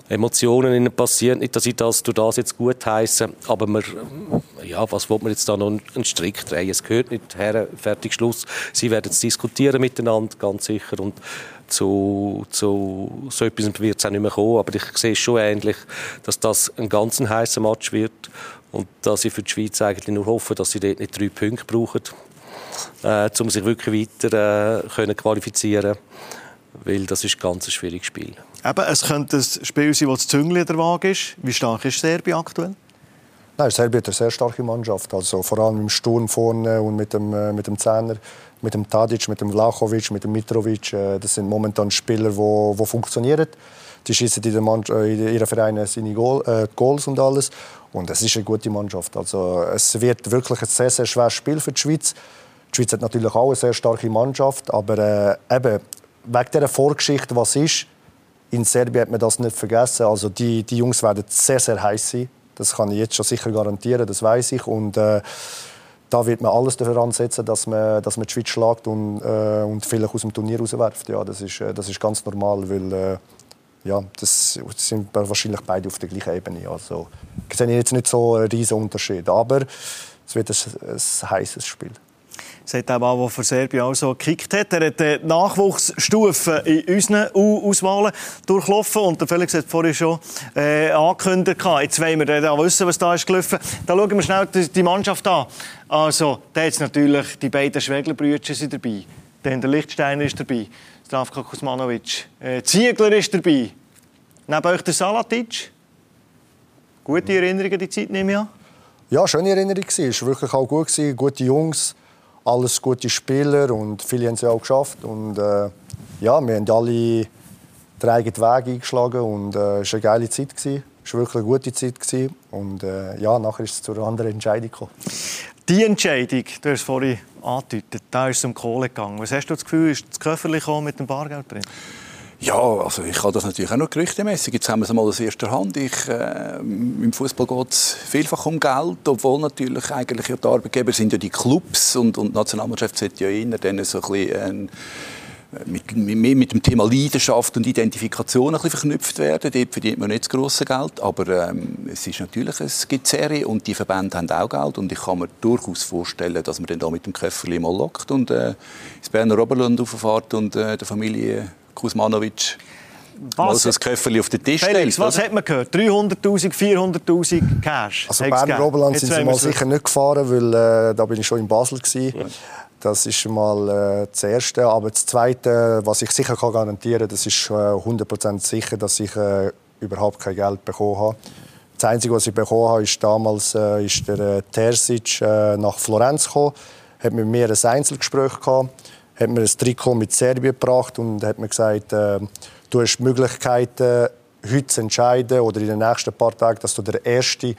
Emotionen passieren. Nicht, dass ich das durch das jetzt gut heiße, aber man, ja, was will man jetzt da noch einen Strick drehen? Es gehört nicht her, fertig, Schluss. Sie werden es diskutieren miteinander, ganz sicher. Und zu, zu so etwas wird es auch nicht mehr kommen. Aber ich sehe schon ähnlich, dass das ein ganz heißer Match wird und dass ich für die Schweiz eigentlich nur hoffe, dass sie dort nicht drei Punkte brauchen, äh, um sich wirklich weiter äh, können qualifizieren weil das ist ein ganz schwieriges Spiel. Eben, es könnte ein Spiel sein, wo das Züngli der Waage ist. Wie stark ist Serbien aktuell? Nein, Serbien hat eine sehr starke Mannschaft. Also vor allem im Sturm vorne und mit dem, äh, mit dem Zehner mit dem Tadic, mit dem Vlachovic, mit dem Mitrovic. Äh, das sind momentan Spieler, die, die funktionieren. Die schießen in, äh, in ihren Vereinen seine Goal, äh, Goals und alles. Und es ist eine gute Mannschaft. Also, es wird wirklich ein sehr, sehr schweres Spiel für die Schweiz. Die Schweiz hat natürlich auch eine sehr starke Mannschaft, aber äh, eben, wegen dieser Vorgeschichte, was ist, in Serbien hat man das nicht vergessen. Also die, die Jungs werden sehr, sehr heiß sein. Das kann ich jetzt schon sicher garantieren, das weiß ich. Und, äh, da wird man alles dafür ansetzen, dass man, dass man die Schweiz schlägt und, äh, und vielleicht aus dem Turnier rauswerft. Ja, das, ist, äh, das ist ganz normal, weil äh, ja, das sind wahrscheinlich beide auf der gleichen Ebene. Also, ich sehe jetzt nicht so einen riesen Unterschied, aber es wird ein, ein heißes Spiel sagt auch mal, der für Serbien auch so gekickt hat. Er hat die Nachwuchsstufen in unseren U-Auswahlen durchlaufen und der Felix hat vorhin schon äh, angekündigt. Jetzt wollen wir dann wissen, was da ist gelaufen. Da schauen wir schnell die Mannschaft an. Also, da jetzt natürlich die beiden Schwegler-Brüder sind dabei. Dann der Lichtsteiner ist dabei. Zdravko Kuzmanovic. Äh, Ziegler ist dabei. Neben euch der Salatic. Gute Erinnerungen die Zeit, nehme ich an. Ja, schöne Erinnerung. Es war wirklich auch gut. Gute Jungs alles gute Spieler und viele haben es auch geschafft. Und, äh, ja, wir haben alle den eigenen Weg eingeschlagen und äh, es war eine geile Zeit. Es war wirklich eine gute Zeit. Und äh, ja, nachher ist es zu einer anderen Entscheidung gekommen. Die Entscheidung, du hast es vorhin angedeutet, da ist es um Kohle gegangen. Was hast du das Gefühl, ist das Köfferchen mit dem Bargeld drin? Ja, also ich habe das natürlich auch noch gerüchtemässig. Jetzt haben wir es mal aus erster Hand. Ich, äh, Im Fußball geht es vielfach um Geld, obwohl natürlich eigentlich ja die Arbeitgeber sind ja die Clubs und, und die Nationalmannschaft sollte ja eher dann so ein bisschen, äh, mit, mehr mit dem Thema Leidenschaft und Identifikation ein bisschen verknüpft werden. Dort verdient man nicht das grosse Geld, aber ähm, es ist natürlich, es gibt Serie und die Verbände haben auch Geld und ich kann mir durchaus vorstellen, dass man dann da mit dem Köfferli mal lockt und äh, ins Berner Oberland auffahrt und äh, der Familie Kuzmanovic mal so ein Köfferli auf den Tisch Felix, stellt. was hat man gehört? 300'000, 400'000 Cash? Also Berner? Oberland sind sie mal sicher nicht gefahren, weil äh, da bin ich schon in Basel gewesen. Das ist mal äh, das Erste. Aber das Zweite, was ich sicher kann garantieren kann, das ist äh, 100% sicher, dass ich äh, überhaupt kein Geld bekommen habe. Das Einzige, was ich bekommen habe, ist damals äh, ist der äh, Terzic äh, nach Florenz gekommen, hat mit mir ein Einzelgespräch gehabt, hat mir ein Trikot mit Serbien gebracht und hat mir gesagt, äh, du hast die Möglichkeit, äh, heute zu entscheiden oder in den nächsten paar Tagen, dass du der erste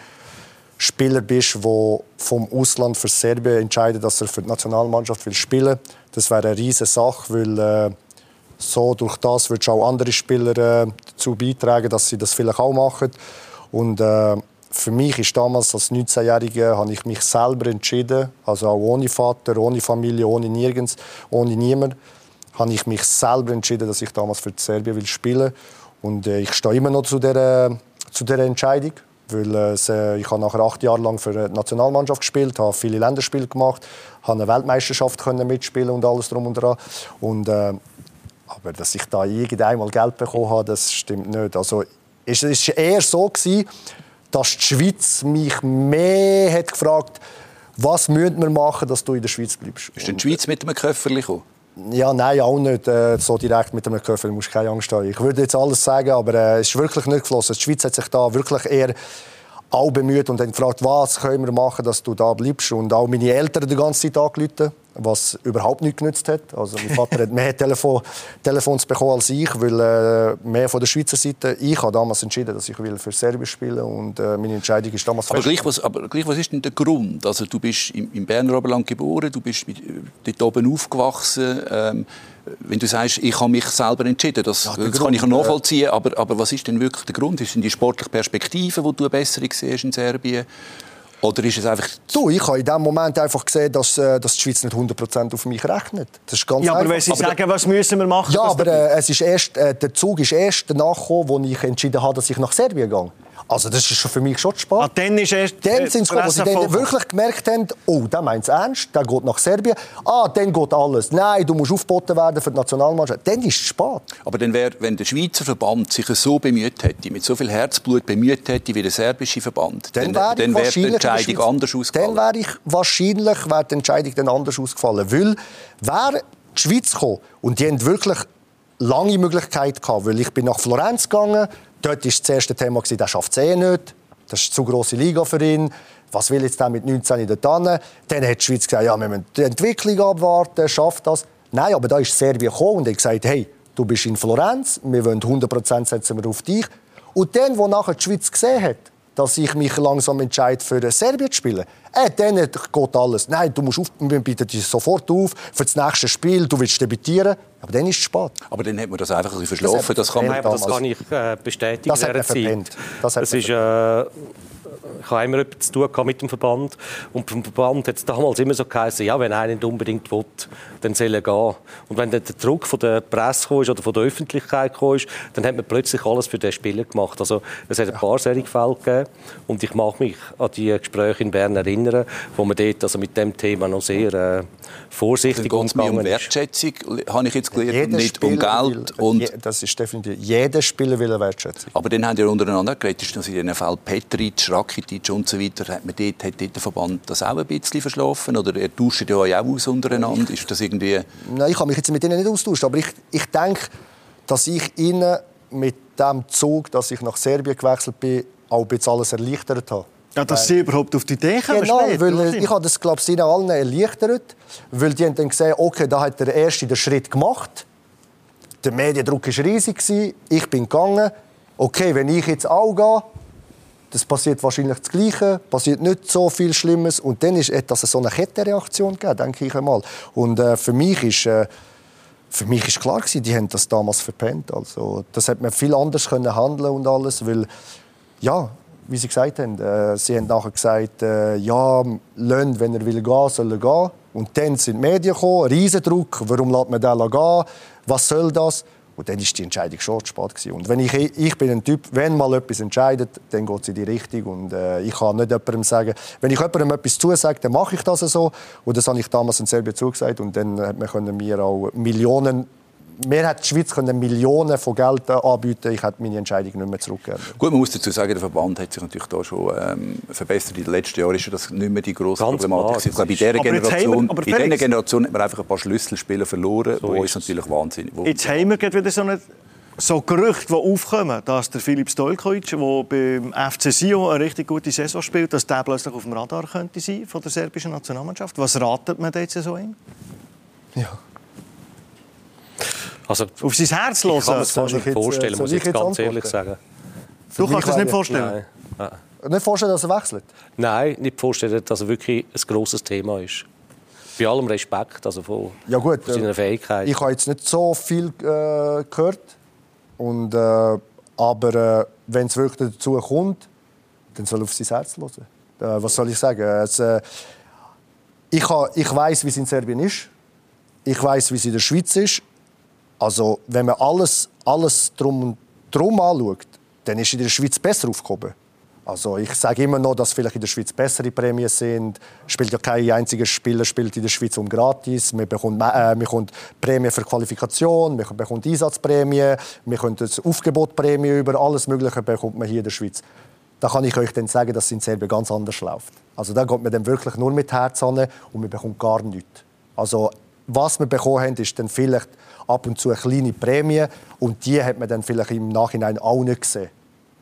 Spieler bist, der vom Ausland für Serbien entscheidet, dass er für die Nationalmannschaft will spielen. Das wäre eine riesige Sache, weil äh, so durch das würdest du auch andere Spieler äh, dazu beitragen, dass sie das vielleicht auch machen. Und äh, für mich ist damals als 19-Jähriger habe ich mich selber entschieden, also auch ohne Vater, ohne Familie, ohne nirgends, ohne niemand, habe ich mich selber entschieden, dass ich damals für Serbien will spielen. Und äh, ich stehe immer noch zu der, zu der Entscheidung. Weil äh, ich habe nachher acht Jahre lang für die Nationalmannschaft gespielt, habe viele Länderspiele gemacht, habe eine Weltmeisterschaft können mitspielen und alles drum und dran. Und, äh, aber dass ich da irgendeinmal Geld bekommen habe, das stimmt nicht. Also es ist eher so gewesen, dass die Schweiz mich mehr hat gefragt, was müssen wir machen, dass du in der Schweiz bleibst. Ist denn die Schweiz mit einem Köfferli gekommen? Ja, nein, auch nicht äh, so direkt mit einem Köffel. Du musst keine Angst haben. Ich würde jetzt alles sagen, aber äh, es ist wirklich nicht geflossen. Die Schweiz hat sich da wirklich eher auch bemüht und hat gefragt, was können wir machen, dass du da bleibst. Und auch meine Eltern die ganze Zeit angerufen, was überhaupt nicht genützt hat. Also mein Vater hat mehr Telefon, Telefons bekommen als ich, weil äh, mehr von der Schweizer Seite. Ich habe damals entschieden, dass ich will für Serbien spielen und äh, meine Entscheidung ist damals Aber fest. gleich, was, aber gleich, was ist denn der Grund? Also, du bist im, im Berner Oberland geboren, du bist mit, dort oben aufgewachsen. Ähm, wenn du sagst, ich habe mich selber entschieden, das, Ja, das kann ich Grund, äh, nachvollziehen, aber, aber was ist denn wirklich der Grund? Es die sportliche Perspektive, wo du eine bessere siehst in Serbien? Oder ist es einfach... Du, ich habe in dem Moment einfach gesehen, dass, äh, dass die Schweiz nicht 100% auf mich rechnet. Das ist ganz Ja, aber einfach. wenn Sie Aber- sagen, was müssen wir machen? Ja, aber der- äh, es ist erst, äh, der Zug ist erst danach gekommen, wo ich entschieden habe, dass ich nach Serbien gehe. Also das ist schon für mich schon spät. Ah, dann ist erst Dann sind sie sie dann wirklich gemerkt haben, oh, der meint es ernst, der geht nach Serbien. Ah, dann geht alles. Nein, du musst aufgeboten werden für die Nationalmannschaft. Dann ist es spät. Aber dann wär, wenn der Schweizer Verband sich so bemüht hätte, mit so viel Herzblut bemüht hätte wie der serbische Verband, Dann, dann, wäre dann wäre die Entscheidung anders ausgefallen. Dann wäre ich wahrscheinlich wäre die Entscheidung dann anders ausgefallen. Weil wäre die Schweiz gekommen und die haben wirklich lange Möglichkeit gehabt, weil ich bin nach Florenz gegangen. Dort war das erste Thema, der schafft es eh nicht. Das ist eine zu grosse Liga für ihn. Was will jetzt der mit 19 dort hin? Dann hat die Schweiz gesagt, ja, wir müssen die Entwicklung abwarten, schafft das. Nein, aber da ist Serbien gekommen und hat gesagt, hey, du bist in Florenz, wir wollen 100% setzen wir auf dich. Und dann, wo nachher die Schweiz gesehen hat, dass ich mich langsam entscheide, für Serbien zu spielen. Äh, dann geht alles. Nein, du musst auf, wir bieten dich sofort auf für das nächste Spiel, du willst debütieren. Aber dann ist es spät. Aber dann hat man das einfach ein bisschen Das verschlafen. hat Das kann man, Nein, das kann ich äh, bestätigen. Das hat man verpennt. Das hat Das man ist, äh, ich habe immer etwas zu tun gehabt mit dem Verband. Und vom Verband hat es damals immer so geheißen, ja, wenn einer nicht unbedingt will, dann soll er gehen. Und wenn dann der Druck von der Presse kam oder von der Öffentlichkeit kam, dann hat man plötzlich alles für den Spieler gemacht. Also es hat ein paar solche Fälle gegeben. Und ich mag mich an die Gespräche in Bern erinnern, wo man dort also mit dem Thema noch sehr äh, vorsichtig um umgegangen ist. Wertschätzung, habe ich jetzt gelernt, Jeder und nicht um Spieler Geld. will, Und, je, das ist definitiv. Jeder Spieler will eine Wertschätzung. aber dann haben wir untereinander geredet, ist das in den Fall Petric, Rakitic und so weiter, hat, man dort, hat dort der Verband das auch ein bisschen verschlafen? Oder ihr tauscht ja euch auch aus untereinander? Ist das irgendwie... Nein, ich habe mich jetzt mit ihnen nicht austauscht, aber ich, ich denke, dass ich ihnen mit dem Zug, dass ich nach Serbien gewechselt bin, auch ein bisschen alles erleichtert habe. Ja, dass Sie überhaupt auf die Idee kommen. Genau, später, weil äh, ich habe das glaube ich ihnen allen erleichtert, weil die haben dann gesehen, okay, da hat der erste den Schritt gemacht. Der Mediendruck war riesig gewesen. Ich bin gegangen. Okay, wenn ich jetzt auch gehe, das passiert wahrscheinlich das Gleiche, passiert nicht so viel Schlimmes und dann ist etwas so eine Kettenreaktion gegeben, denke ich einmal. Und äh, für mich ist äh, für mich ist klar gewesen, die haben das damals verpennt. Also das hätte man viel anders können handeln und alles, weil ja, wie sie gesagt haben, äh, sie haben nachher gesagt, äh, ja, Lönn, wenn er will gehen, soll er gehen. Und dann sind die Medien gekommen, Riesendruck, warum lässt man den gehen, was soll das? Und dann war die Entscheidung schon zu spät. Und wenn ich, ich bin ein Typ, wenn mal etwas entscheidet, dann geht es in die Richtung. Und äh, ich kann nicht jemandem sagen, wenn ich jemandem etwas zusage, dann mache ich das so. Und das habe ich damals in Serbien zugesagt. Und dann man mir auch Millionen mir hat die Schweiz können Millionen von Geld anbieten. Ich hätte meine Entscheidung nicht mehr zurückgegeben. Gut, man muss dazu sagen, der Verband hat sich natürlich da schon ähm, verbessert. In den letzten Jahren ist das nicht mehr die grosse Ganz Problematik. Ich glaube, in dieser Generation, wir, in dieser Generation hat man einfach ein paar Schlüsselspieler verloren, so wo ist natürlich wahnsinnig. Wo Jetzt haben wir wieder so eine so Gerüchte, die aufkommen, dass der Filip Stojkovic, der beim FC Sion eine richtig gute Saison spielt, dass der plötzlich auf dem Radar könnte sein von der serbischen Nationalmannschaft. Was ratet man jetzt so ihm? Ja. Also, auf sein Herz hören? Ich kann mir das fast nicht vorstellen, muss ich jetzt ganz ehrlich sagen. Du kannst das nicht vorstellen? Nein. Nicht vorstellen, dass er wechselt? Nein, nicht vorstellen, dass er wirklich ein grosses Thema ist. Bei allem Respekt also von, ja gut, von seiner Fähigkeit. Ich habe jetzt nicht so viel äh, gehört. Und, äh, aber äh, wenn es wirklich dazu kommt, dann soll er auf sein Herz hören. Äh, was soll ich sagen? Es, äh, ich, ich weiß, wie es in Serbien ist. Ich weiß, wie es in der Schweiz ist. Also, wenn man alles, alles drum, drum anschaut, dann ist in der Schweiz besser aufgehoben. Also ich sage immer noch, dass vielleicht in der Schweiz bessere Prämien sind. Spielt ja kein einziger Spieler spielt in der Schweiz um gratis. Man bekommt, äh, man bekommt Prämie für Qualifikation, man bekommt Einsatzprämie, man bekommt das Aufgebotprämie über alles Mögliche bekommt man hier in der Schweiz. Da kann ich euch dann sagen, dass es in Serbien ganz anders läuft. Also da geht man dann wirklich nur mit Herz an und man bekommt gar nichts. Also was wir bekommen haben, ist dann vielleicht ab und zu eine kleine Prämie und die hat man dann vielleicht im Nachhinein auch nicht gesehen.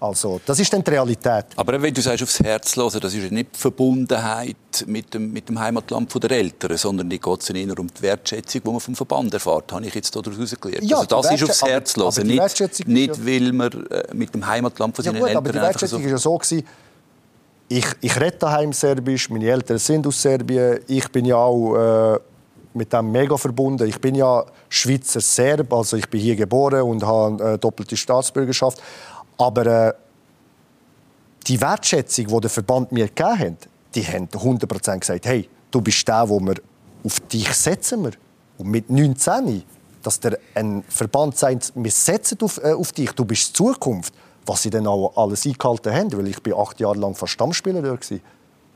Also, das ist dann die Realität. Aber wenn du sagst, aufs Herz hören, das ist nicht die Verbundenheit mit dem, mit dem Heimatland der Eltern, sondern die geht eher um die Wertschätzung, die man vom Verband erfahrt, habe ich jetzt daraus gelernt. Ja, also das ist aufs Herz hören, nicht, nicht ja... weil man äh, mit dem Heimatland von seinen ja, gut, Eltern... aber die Wertschätzung war so... ja so, gewesen, ich, ich rede daheim Serbisch, meine Eltern sind aus Serbien, ich bin ja auch... Äh, mit dem mega verbunden. Ich bin ja Schweizer Serb, also ich bin hier geboren und habe eine doppelte Staatsbürgerschaft. Aber äh, die Wertschätzung, die der Verband mir gegeben hat, die haben 100% gesagt, hey, du bist der, wo wir auf dich setzen wir. Und mit 19, dass der ein Verband sagt, wir setzen auf, äh, auf dich, du bist die Zukunft, was sie dann auch alles eingehalten haben, weil ich bin acht Jahre lang fast Stammspieler war.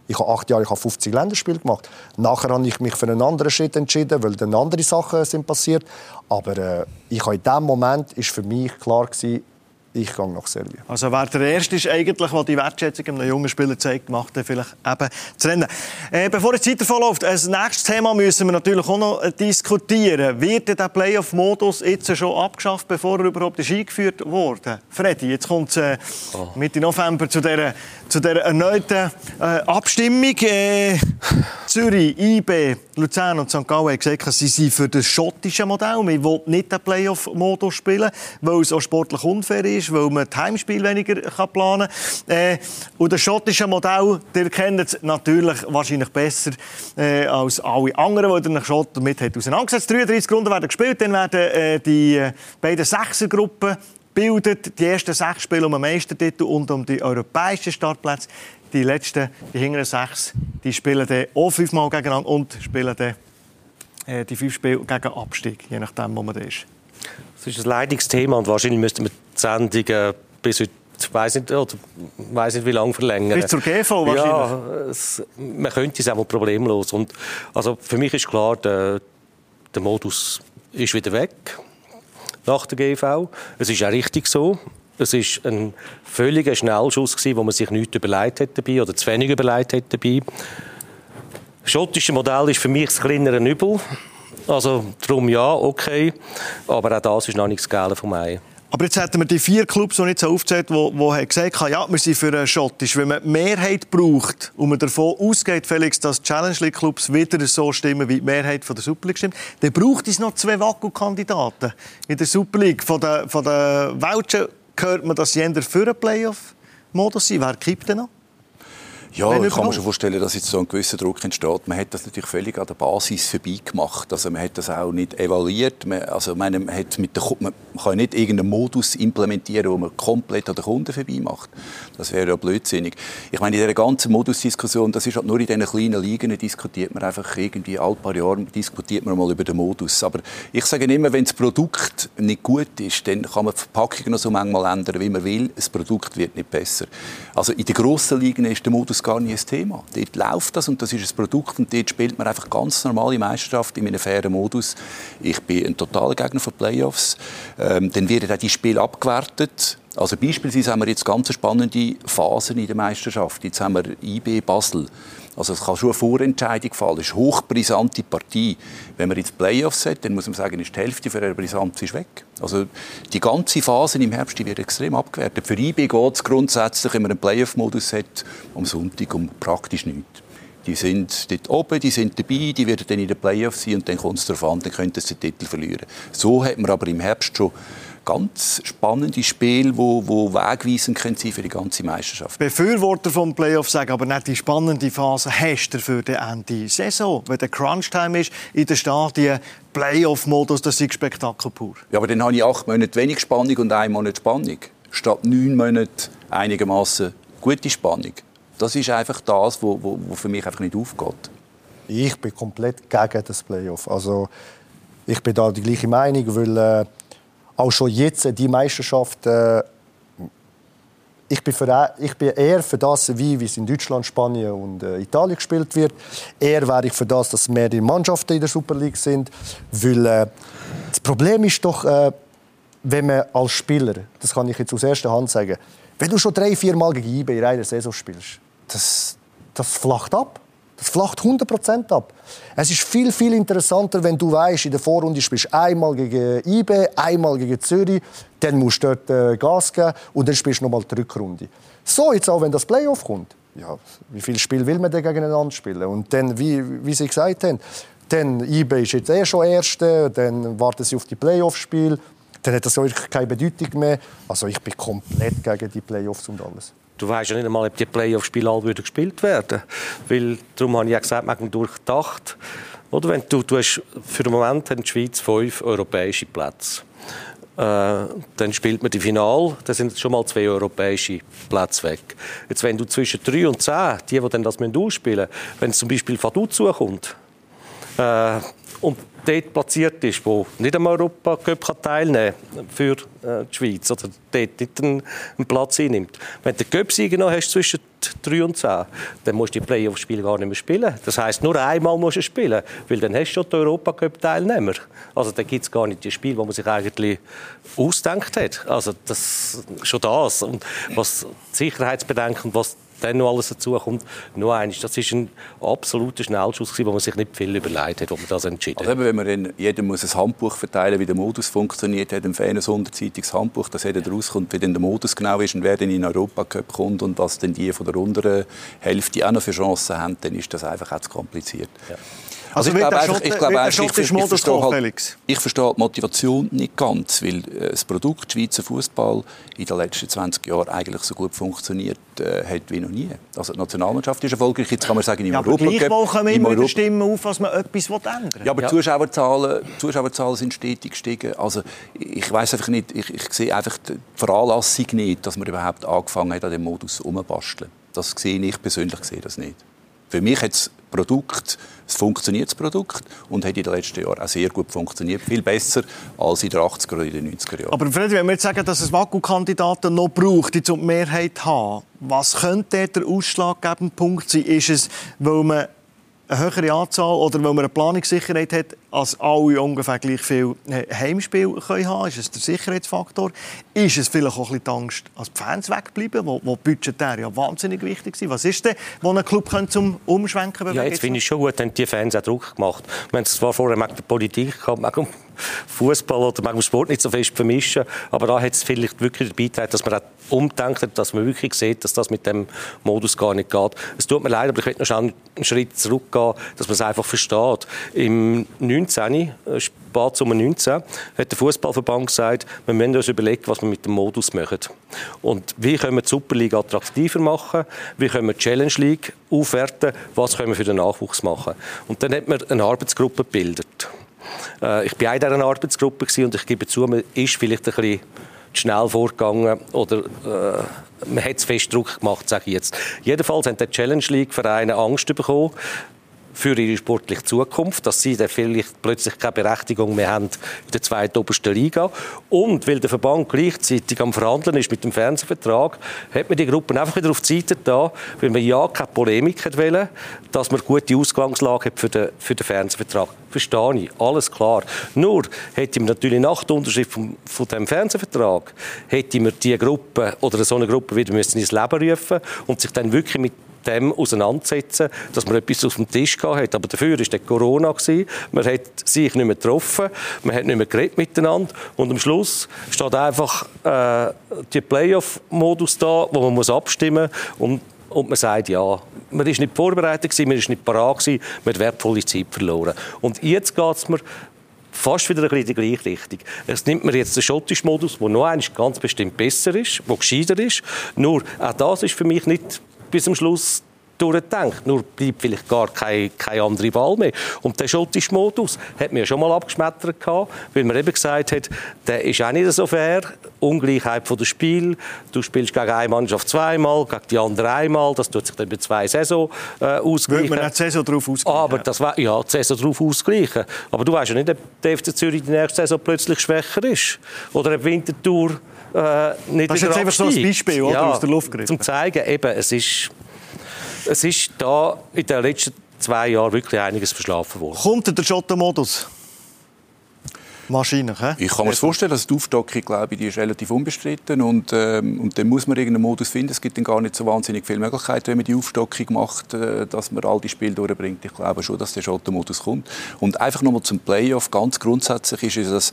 Ich habe acht Jahre, ich habe 50 Länderspiele gemacht. Nachher habe ich mich für einen anderen Schritt entschieden, weil dann andere Sachen sind passiert. Aber äh, ich habe in dem Moment ist für mich klar gewesen, ich gehe nach Serbien. Also wer der Erste ist, eigentlich, der die Wertschätzung einem jungen Spieler zeigt, macht er vielleicht eben zu rennen. Äh, bevor die Zeit verläuft, als nächstes Thema müssen wir natürlich auch noch diskutieren. Wird der Playoff-Modus jetzt schon abgeschafft, bevor er überhaupt ist eingeführt wurde? Freddy, jetzt kommt es äh, oh. Mitte November zu dieser, zu dieser erneuten äh, Abstimmung. Äh, Zürich, IB, Luzern und St. Gallen haben gesagt, sie sind für das schottische Modell. Wir wollen nicht den Playoff-Modus spielen, weil es auch sportlich unfair ist weil man das Heimspiel weniger kann planen kann. Äh, und das schottische Modell, ihr kennt es natürlich wahrscheinlich besser äh, als alle anderen, die ihr Schott damit hat auseinandergesetzt. 33 Runden werden gespielt, dann werden äh, die äh, beiden Sechsergruppen bildet die ersten sechs Spiele um den Meistertitel und um die europäischen Startplätze. Die letzten, die hinteren sechs, die spielen dann auch fünfmal gegeneinander und spielen dann äh, die fünf Spiele gegen Abstieg, je nachdem, wo man ist. Das ist ein Leidigungsthema und wahrscheinlich müsste man die Sendung äh, bis heute ich weiß nicht, oder, nicht, wie lange verlängern. Bis zur GV wahrscheinlich? Ja, es, man könnte es auch problemlos. Und, also für mich ist klar, der, der Modus ist wieder weg nach der GV. Es ist auch richtig so. Es war ein völliger Schnellschuss, gewesen, wo man sich nichts überlegt hat dabei oder zu wenig überlegt hat dabei. Das schottische Modell ist für mich das kleinere Übel. Also darum ja, okay. Aber auch das ist noch nicht das vom Ei. Aber jetzt hätten wir die vier Clubs, die jetzt so aufgezählt haben, die, gesagt haben, ja, wir sind für einen Schottisch. Wenn man Mehrheit braucht und man davon ausgeht, Felix, dass Challenge League Clubs wieder so stimmen, wie die Mehrheit von der Super League stimmt, dann braucht es noch zwei Wackelkandidaten in der Super League. Von den, von den Welchen hört man, dass sie für einen Playoff Modus sein? Wer kippt denn noch? Ja, ich kann mir schon vorstellen, dass jetzt so ein gewisser Druck entsteht. Man hat das natürlich völlig an der Basis vorbei gemacht. Also man hat das auch nicht evaluiert. Man, also meine, man, hat mit der, man kann nicht irgendeinen Modus implementieren, wo man komplett an den Kunden vorbei macht. Das wäre ja blödsinnig. Ich meine, in dieser ganzen Modusdiskussion, das ist halt nur in diesen kleinen Ligen, diskutiert man einfach irgendwie alle paar Jahre diskutiert man mal über den Modus. Aber ich sage immer, wenn das Produkt nicht gut ist, dann kann man die Verpackung noch so manchmal ändern, wie man will. Das Produkt wird nicht besser. Also in den grossen Ligen ist der Modus gar nie ein Thema. Dort läuft das und das ist ein Produkt und dort spielt man einfach ganz normale Meisterschaft in einem fairen Modus. Ich bin ein totaler Gegner von Playoffs. Ähm, dann werden auch die Spiele abgewertet. Also beispielsweise haben wir jetzt ganz spannende Phasen in der Meisterschaft. Jetzt haben wir IB Basel. Also es kann schon eine Vorentscheidung fallen. Es ist eine hochbrisante Partie. Wenn man jetzt Playoffs hat, dann muss man sagen, ist die Hälfte für eine Brisanz ist weg. Also die ganze Phase im Herbst wird extrem abgewertet. Für IB geht es grundsätzlich, wenn man einen Playoff-Modus hat, am Sonntag um praktisch nichts. Die sind dort oben, die sind dabei, die werden dann in den Playoffs sein und dann kommt es darauf an, dann könnten sie den Titel verlieren. So hat man aber im Herbst schon ganz spannende Spiele, wo, wo wegweisend können sein für die ganze Meisterschaft. Befürworter vom Playoff sagen aber nicht die spannende Phase hast du für den Ende Saison, wenn der Crunch-Time ist in den Stadien. Playoff-Modus, das ist Spektakel pur. Ja, aber dann habe ich acht Monate wenig Spannung und einen Monat Spannung. Statt neun Monate einigermaßen gute Spannung. Das ist einfach das, was wo, wo für mich einfach nicht aufgeht. Ich bin komplett gegen das Playoff. Also ich bin da die gleiche Meinung, weil äh, auch schon jetzt die Meisterschaft. Äh, ich bin, für, ich bin eher für das, wie, wie es in Deutschland, Spanien und äh, Italien gespielt wird. Eher wäre ich für das, dass mehrere Mannschaften in der Super League sind. Weil, äh, das Problem ist doch, äh, wenn man als Spieler, das kann ich jetzt aus erster Hand sagen, wenn du schon drei, vier Mal gegen IB in einer Saison spielst, das, das flacht ab. Das flacht 100% ab. Es ist viel, viel interessanter, wenn du weißt, in der Vorrunde spielst du einmal gegen IB, einmal gegen Zürich, dann musst du dort äh, Gas geben und dann spielst du nochmal die Rückrunde. So jetzt auch, wenn das Playoff kommt. Ja, wie viele Spiele will man denn gegeneinander spielen? Und dann, wie, wie Sie gesagt haben, dann IB ist jetzt eh schon Erste, dann warten sie auf die Playoff-Spiele, dann hat das wirklich keine Bedeutung mehr. Also ich bin komplett gegen die Playoffs und alles. Du weißt ja nicht einmal, ob die Playoff-Spiele alle gespielt werden Weil, darum habe ich ja gesagt, man durchdacht. Oder wenn du, du hast für den Moment in der Schweiz fünf europäische Plätze. Äh, dann spielt man die Final, da sind schon mal zwei europäische Plätze weg. Jetzt, wenn du zwischen drei und zehn, die, die dann das ausspielen müssen, wenn es zum Beispiel Fadu zukommt, äh, und dort platziert ist, wo nicht am Europacup teilnehmen kann für äh, die Schweiz oder dort nicht einen, Platz einnimmt. Wenn du den Cup-Sieger noch hast zwischen 3 und 10, dann musst du die Playoff-Spiele gar nicht mehr spielen. Das heisst, nur einmal musst du spielen, weil dann hast du schon den Europacup-Teilnehmer. Also dann gibt es gar nicht die Spiele, die man sich eigentlich ausdenkt hat. Also das, schon das. Und was die Sicherheitsbedenken, was dann noch alles dazu kommt. Nur eines, das ist ein absoluter Schnellschuss, wo man sich nicht viel überlegt hat, wo man das entschieden also, wenn man dann, jeder muss ein Handbuch verteilen, wie der Modus funktioniert, hat ein ein hundertseitiges Handbuch, dass jeder rauskommt, wie denn der Modus genau ist und wer denn in den Europacup kommt und was denn die von der unteren Hälfte auch noch für Chancen haben, dann ist das einfach auch zu kompliziert. Ja. Also, also ich glaube einfach, ich, glaube einfach, ich, ich, ich, verstehe halt, ich verstehe die Motivation nicht ganz, weil äh, das Produkt Schweizer Fußball in den letzten 20 Jahren eigentlich so gut funktioniert äh, hat wie noch nie. Also die Nationalmannschaft ist erfolgreich. Jetzt kann man sagen, im ja, Europa aber gleichwohl kommen immer Europa Stimmen auf, dass man etwas ändern will. Ja, aber ja. Die, Zuschauerzahlen, die Zuschauerzahlen sind stetig gestiegen. Also ich weiß einfach nicht, ich, ich sehe einfach die Veranlassung nicht, dass man überhaupt angefangen hat, an dem Modus umzubasteln. Das sehe ich persönlich sehe das nicht. Für mich hat das Produkt, es funktioniert das Produkt und hat in den letzten Jahren auch sehr gut funktioniert. Viel besser als in den 80er oder in den 90er Jahren. Aber Freddy, wenn wir jetzt sagen, dass es Vakuumkandidaten noch braucht, die zum Mehrheit haben, was könnte der ausschlaggebende Punkt sein? Ist es, weil man eine höhere Anzahl oder weil man eine Planungssicherheit hat, als alle ungefähr gleich viel äh, Heimspiel können haben Ist es der Sicherheitsfaktor? Ist es vielleicht auch ein bisschen die Angst, als die Fans wegbleiben, wo, wo budgetär ja wahnsinnig wichtig sind? Was ist denn, wo ein Club zum Umschwenken bewegen Ja, jetzt finde ich schon gut, haben die Fans auch Druck gemacht. Wir haben es zwar vorher mit der Politik gehabt, mit Fußball oder dem Sport nicht so fest vermischen, aber da hat es vielleicht wirklich dabei getragen, dass man auch umdenkt dass man wirklich sieht, dass das mit dem Modus gar nicht geht. Es tut mir leid, aber ich möchte noch einen Schritt zurückgehen, dass man es einfach versteht. Im 9 19, äh, spät Sommer 19, hat der Fußballverband gesagt, wir müssen uns überlegen, was wir mit dem Modus machen. Und wie können wir die Superliga attraktiver machen? Wie können wir die Challenge League aufwerten? Was können wir für den Nachwuchs machen? Und dann hat man eine Arbeitsgruppe gebildet. Äh, ich war in dieser Arbeitsgruppe und ich gebe zu, man ist vielleicht ein bisschen schnell vorgegangen oder äh, man hat es fest Druck gemacht, sage ich jetzt. Jedenfalls haben die Challenge League Vereine Angst bekommen, für ihre sportliche Zukunft, dass sie dann vielleicht plötzlich keine Berechtigung mehr haben in der zweiten obersten Liga. Und weil der Verband gleichzeitig am Verhandeln ist mit dem Fernsehvertrag, hat man die Gruppen einfach wieder auf die Seite da, weil man ja keine Polemik wollte, dass man gute Ausgangslage hat für den, für den Fernsehvertrag. Verstehe ich, alles klar. Nur hätte man natürlich nach der Unterschrift von, von dem Fernsehvertrag, hätte man die Gruppe oder so eine Gruppe wieder müssen ins Leben rufen und sich dann wirklich mit dem auseinandersetzen, dass man etwas auf dem Tisch hat. Aber dafür war Corona. Gewesen. Man hat sich nicht mehr getroffen, man hat nicht mehr geredet miteinander. Und am Schluss steht einfach äh, der Playoff-Modus da, wo man muss abstimmen muss. Und man sagt, ja, man ist nicht vorbereitet gewesen, man ist nicht parat man hat wertvolle Zeit verloren. Und jetzt geht es mir fast wieder in die gleiche Richtung. Es nimmt man jetzt den schottischen Modus, der noch ganz bestimmt besser ist, der gescheiter ist. Nur, auch das ist für mich nicht bis zum Schluss durchdenkt. Nur bleibt vielleicht gar keine, keine andere Wahl mehr. Und der schottische Modus hat mir schon mal abgeschmettert gehabt, weil man eben gesagt hat, der ist auch nicht so fair. Ungleichheit von dem Spiel. Du spielst gegen eine Mannschaft zweimal, gegen die andere einmal. Das tut sich dann bei zwei Saison äh, ausgleichen. Würde man die Saison darauf ausgleichen? Aber das war, ja, die Saison darauf ausgleichen. Aber du weißt ja nicht, ob der FC Zürich die nächste Saison plötzlich schwächer ist. Oder ob Winterthur äh, nicht Das ist jetzt einfach so ein Beispiel oder, ja, aus der Luft gegriffen. Zum zeigen, eben, es ist, es ist da in den letzten zwei Jahren wirklich einiges verschlafen worden. Kommt der Schottenmodus? Wahrscheinlich, he? Ich kann mir das vorstellen, dass die Aufstockung, glaube ich, die ist relativ unbestritten und, ähm, und dann muss man irgendeinen Modus finden. Es gibt dann gar nicht so wahnsinnig viele Möglichkeiten, wenn man die Aufstockung macht, äh, dass man all die Spiele durchbringt. Ich glaube schon, dass der Schottenmodus kommt. Und einfach nochmal zum Playoff, ganz grundsätzlich ist es, dass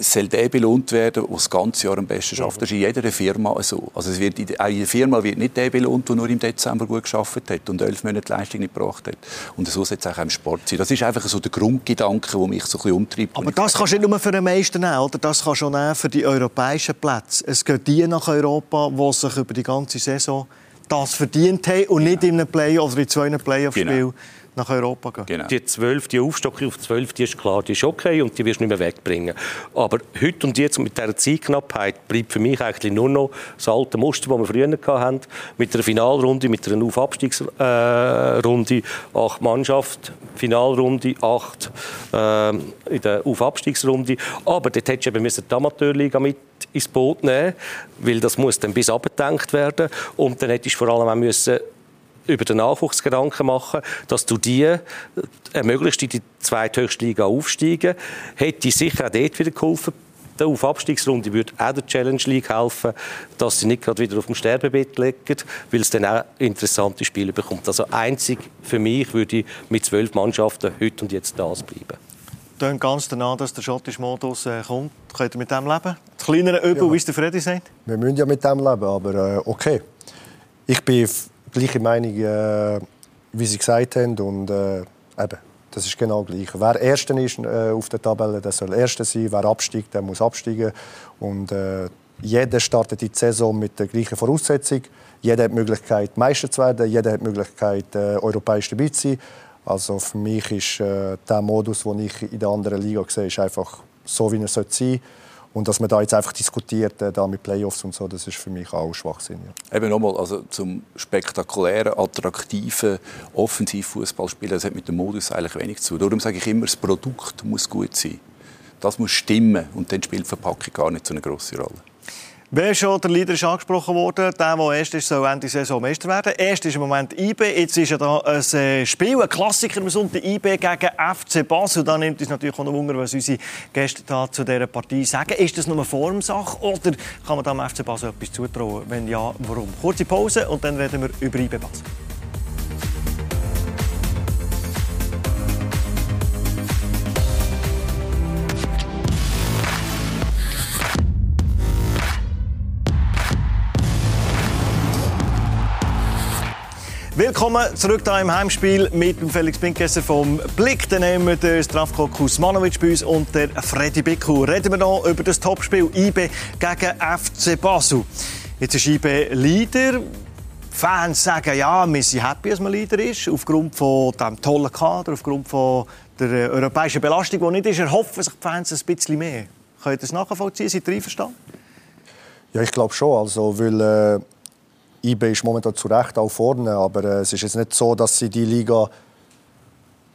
soll der belohnt werden, der das ganze Jahr am besten schafft. Das ist in jeder Firma so. Also es wird, auch in der Firma wird nicht der belohnt, der nur im Dezember gut geschafft hat und elf Monate Leistung nicht gebracht hat. Und so sollte es auch im Sport sein. Das ist einfach so der Grundgedanke, der mich so ein bisschen umtreibt. Aber das kannst du nicht nur für den Meister nehmen, oder? das kannst du auch für die europäischen Plätze. Es geht die nach Europa, die sich über die ganze Saison das verdient haben und nicht in einem Play oder in zwei Playoff-Spielen. Genau nach Europa gehen. Genau. Die 12, die Aufstockung auf 12, die ist klar, die ist okay und die wirst du nicht mehr wegbringen. Aber heute und jetzt mit dieser Zeitknappheit bleibt für mich eigentlich nur noch das alte Muster, das wir früher hatten, mit einer Finalrunde, mit einer Aufabstiegsrunde, äh, acht Mannschaften, Finalrunde, acht äh, in der Aufabstiegsrunde. Aber dort hättest du eben die Amateurliga mit ins Boot nehmen, weil das muss dann bis abgedenkt werden und dann hättest du vor allem auch müssen über den Nachwuchs Gedanken machen, dass du die äh, ermöglicht, in die zweithöchste Liga aufsteigen. Hätte sicher auch dort wieder geholfen. Die auf Abstiegsrunde würde auch der Challenge League helfen, dass sie nicht gerade wieder auf dem Sterbebett liegen, weil es dann auch interessante Spiele bekommt. Also einzig für mich würde ich mit zwölf Mannschaften heute und jetzt das bleiben. Klingt ganz danach, dass der schottische Modus äh, kommt. Könnt ihr mit dem leben? Das kleinere Übel, ja. wie es der Freddy sagt? Wir müssen ja mit dem leben, aber äh, okay. Ich bin gleiche Meinung, äh, wie Sie gesagt haben. Und äh, eben, das ist genau gleich. Wer Erster ist äh, auf der Tabelle, der soll Erster sein. Wer absteigt, der muss absteigen. Und äh, jeder startet die Saison mit der gleichen Voraussetzung. Jeder hat die Möglichkeit, Meister zu werden. Jeder hat die Möglichkeit, äh, europäisch dabei zu sein. Also für mich ist äh, der Modus, den ich in der anderen Liga sehe, ist einfach so, wie er sein sollte. Und dass man da jetzt einfach diskutiert, äh, da mit Playoffs und so, das ist für mich auch Schwachsinn. Ja. Eben nochmal, also zum spektakulären, attraktiven Offensivfußballspielen, das hat mit dem Modus eigentlich wenig zu tun. Darum sage ich immer, das Produkt muss gut sein. Das muss stimmen und dann spielt Verpackung gar nicht so eine große Rolle. Wer schon der Leader ist angesprochen worden, der, der erst ist, soll Ende Saison Meister werden. Erst ist im Moment IB, jetzt ist ja da ein äh, Spiel, ein Klassiker am Sonntag, IB gegen FC Basel. Da nimmt uns natürlich auch noch Wunder, was unsere Gäste da zu dieser Partie sagen. Ist das nur eine Formsache oder kann man dem FC Basel etwas zutrauen? Wenn ja, warum? Kurze Pause und dann reden wir über IB Basel. Willkommen zurück hier im Heimspiel mit dem Felix Pinkesser vom Blick. Dann haben wir den Strafko Kusmanovic bei uns und der Freddy Bicku. Reden wir noch über das Topspiel IB gegen FC Basel. Jetzt ist IB Leader. Fans sagen, ja, wir sind happy, dass man Leader ist, aufgrund von dem tollen Kader, aufgrund von der europäischen Belastung, die nicht ist. Erhoffen sich die Fans ein bisschen mehr. Könnt ihr das nachvollziehen? Seid ihr einverstanden? Ja, ich glaube schon. Also, weil, äh IB ist momentan zu Recht auch vorne, aber äh, es ist jetzt nicht so, dass sie die Liga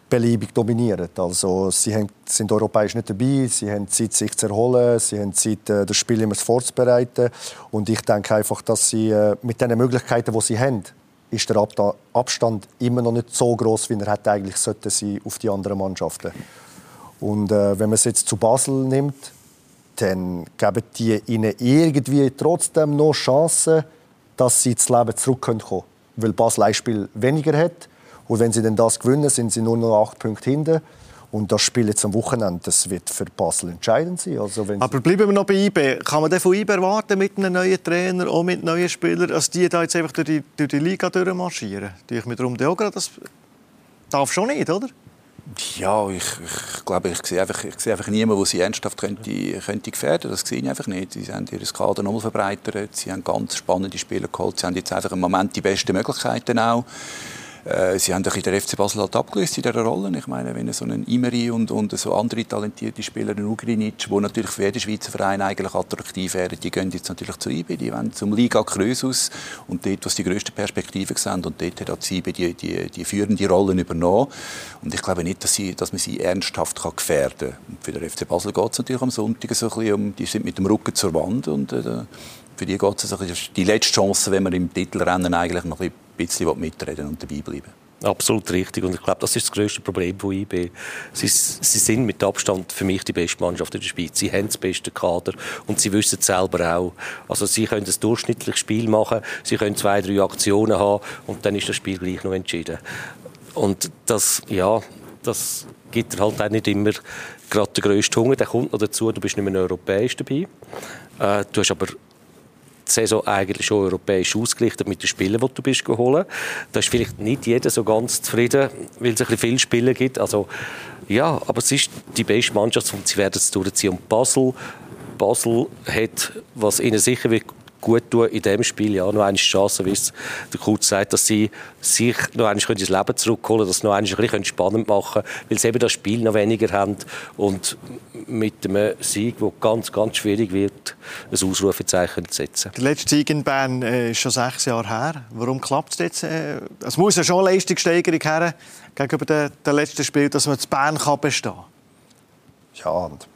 beliebig dominieren. Also sie haben, sind europäisch nicht dabei, sie haben Zeit, sich zu erholen, sie haben Zeit, äh, das Spiel immer vorzubereiten. Und ich denke einfach, dass sie äh, mit den Möglichkeiten, die sie haben, ist der Abstand immer noch nicht so groß, wie er hätte eigentlich sollte sie auf die anderen Mannschaften. Und äh, wenn man es jetzt zu Basel nimmt, dann geben die ihnen irgendwie trotzdem noch Chancen, dass sie ins Leben zurückkommen können. Weil Basel ein Spiel weniger hat. Und wenn sie dann das gewinnen, sind sie nur noch acht Punkte hinten. Und das Spiel jetzt am Wochenende, das wird für Basel entscheidend sein. Also Aber bleiben wir noch bei IB. Kann man von IB erwarten, mit einem neuen Trainer, auch mit neuen Spielern, dass die da jetzt einfach durch die, durch die Liga durchmarschieren? Ich mir darum auch gerade, das darf schon nicht, oder? Ja, ich, ich glaube, ich sehe einfach, ich sehe einfach niemanden, der sie ernsthaft könnte, könnte gefährden Das sehe ich einfach nicht. Sie haben ihr Kader nochmal verbreitert, sie haben ganz spannende Spieler geholt, sie haben jetzt einfach im Moment die besten Möglichkeiten auch. Äh, sie haben ein der FC Basel halt abgelöst in dieser Rolle. Ich meine, wenn so ein Imeri und, und so andere talentierte Spieler, ein Ugrinic, die natürlich für jeden Schweizer Verein eigentlich attraktiv wären, die gehen jetzt natürlich zu IB, die wollen zum Liga Krösus und dort, wo sie die grössten Perspektiven sehen und dort hat IB die, die, die führende Rollen übernommen. Und ich glaube nicht, dass, sie, dass man sie ernsthaft kann gefährden kann. Für den FC Basel geht es natürlich am Sonntag so ein bisschen um, die sind mit dem Rücken zur Wand und äh, für die geht es die letzte Chance, wenn man im Titelrennen eigentlich noch ein bisschen mitreden und dabei bleiben. Absolut richtig. Und ich glaube, das ist das größte Problem von IB. Sie, sie, sind mit Abstand für mich die beste Mannschaft in der Schweiz. Sie haben das beste Kader und sie wissen es selber auch. Also sie können ein durchschnittliches Spiel machen, sie können zwei, drei Aktionen haben und dann ist das Spiel gleich noch entschieden. Und das, ja, das gibt halt auch nicht immer gerade den grössten Hunger. Der kommt noch dazu, du bist nicht mehr europäisch dabei. Äh, du hast aber die Saison eigentlich schon europäisch ausgerichtet mit den Spielen, die du bist geholt. Da ist vielleicht nicht jeder so ganz zufrieden, weil es ein bisschen viele Spiele gibt. Also, ja, aber es ist die beste Mannschaft und sie werden es durchziehen. Und Basel, Basel hat, was ihnen sicher wird gut tun in diesem Spiel, ja, noch eine Chance, wie es der Kurz sagt, dass sie sich noch einmal ins Leben zurückholen können, dass sie noch ein bisschen spannend machen können, weil sie eben das Spiel noch weniger haben und mit einem Sieg, der ganz, ganz schwierig wird, ein Ausrufezeichen zu setzen. Der letzte Sieg in Bern äh, ist schon sechs Jahre her. Warum klappt es jetzt? Äh, es muss ja schon eine Leistungssteigerung her gegenüber dem, dem letzten Spiel, dass man zu Bern kann bestehen kann. Ja, und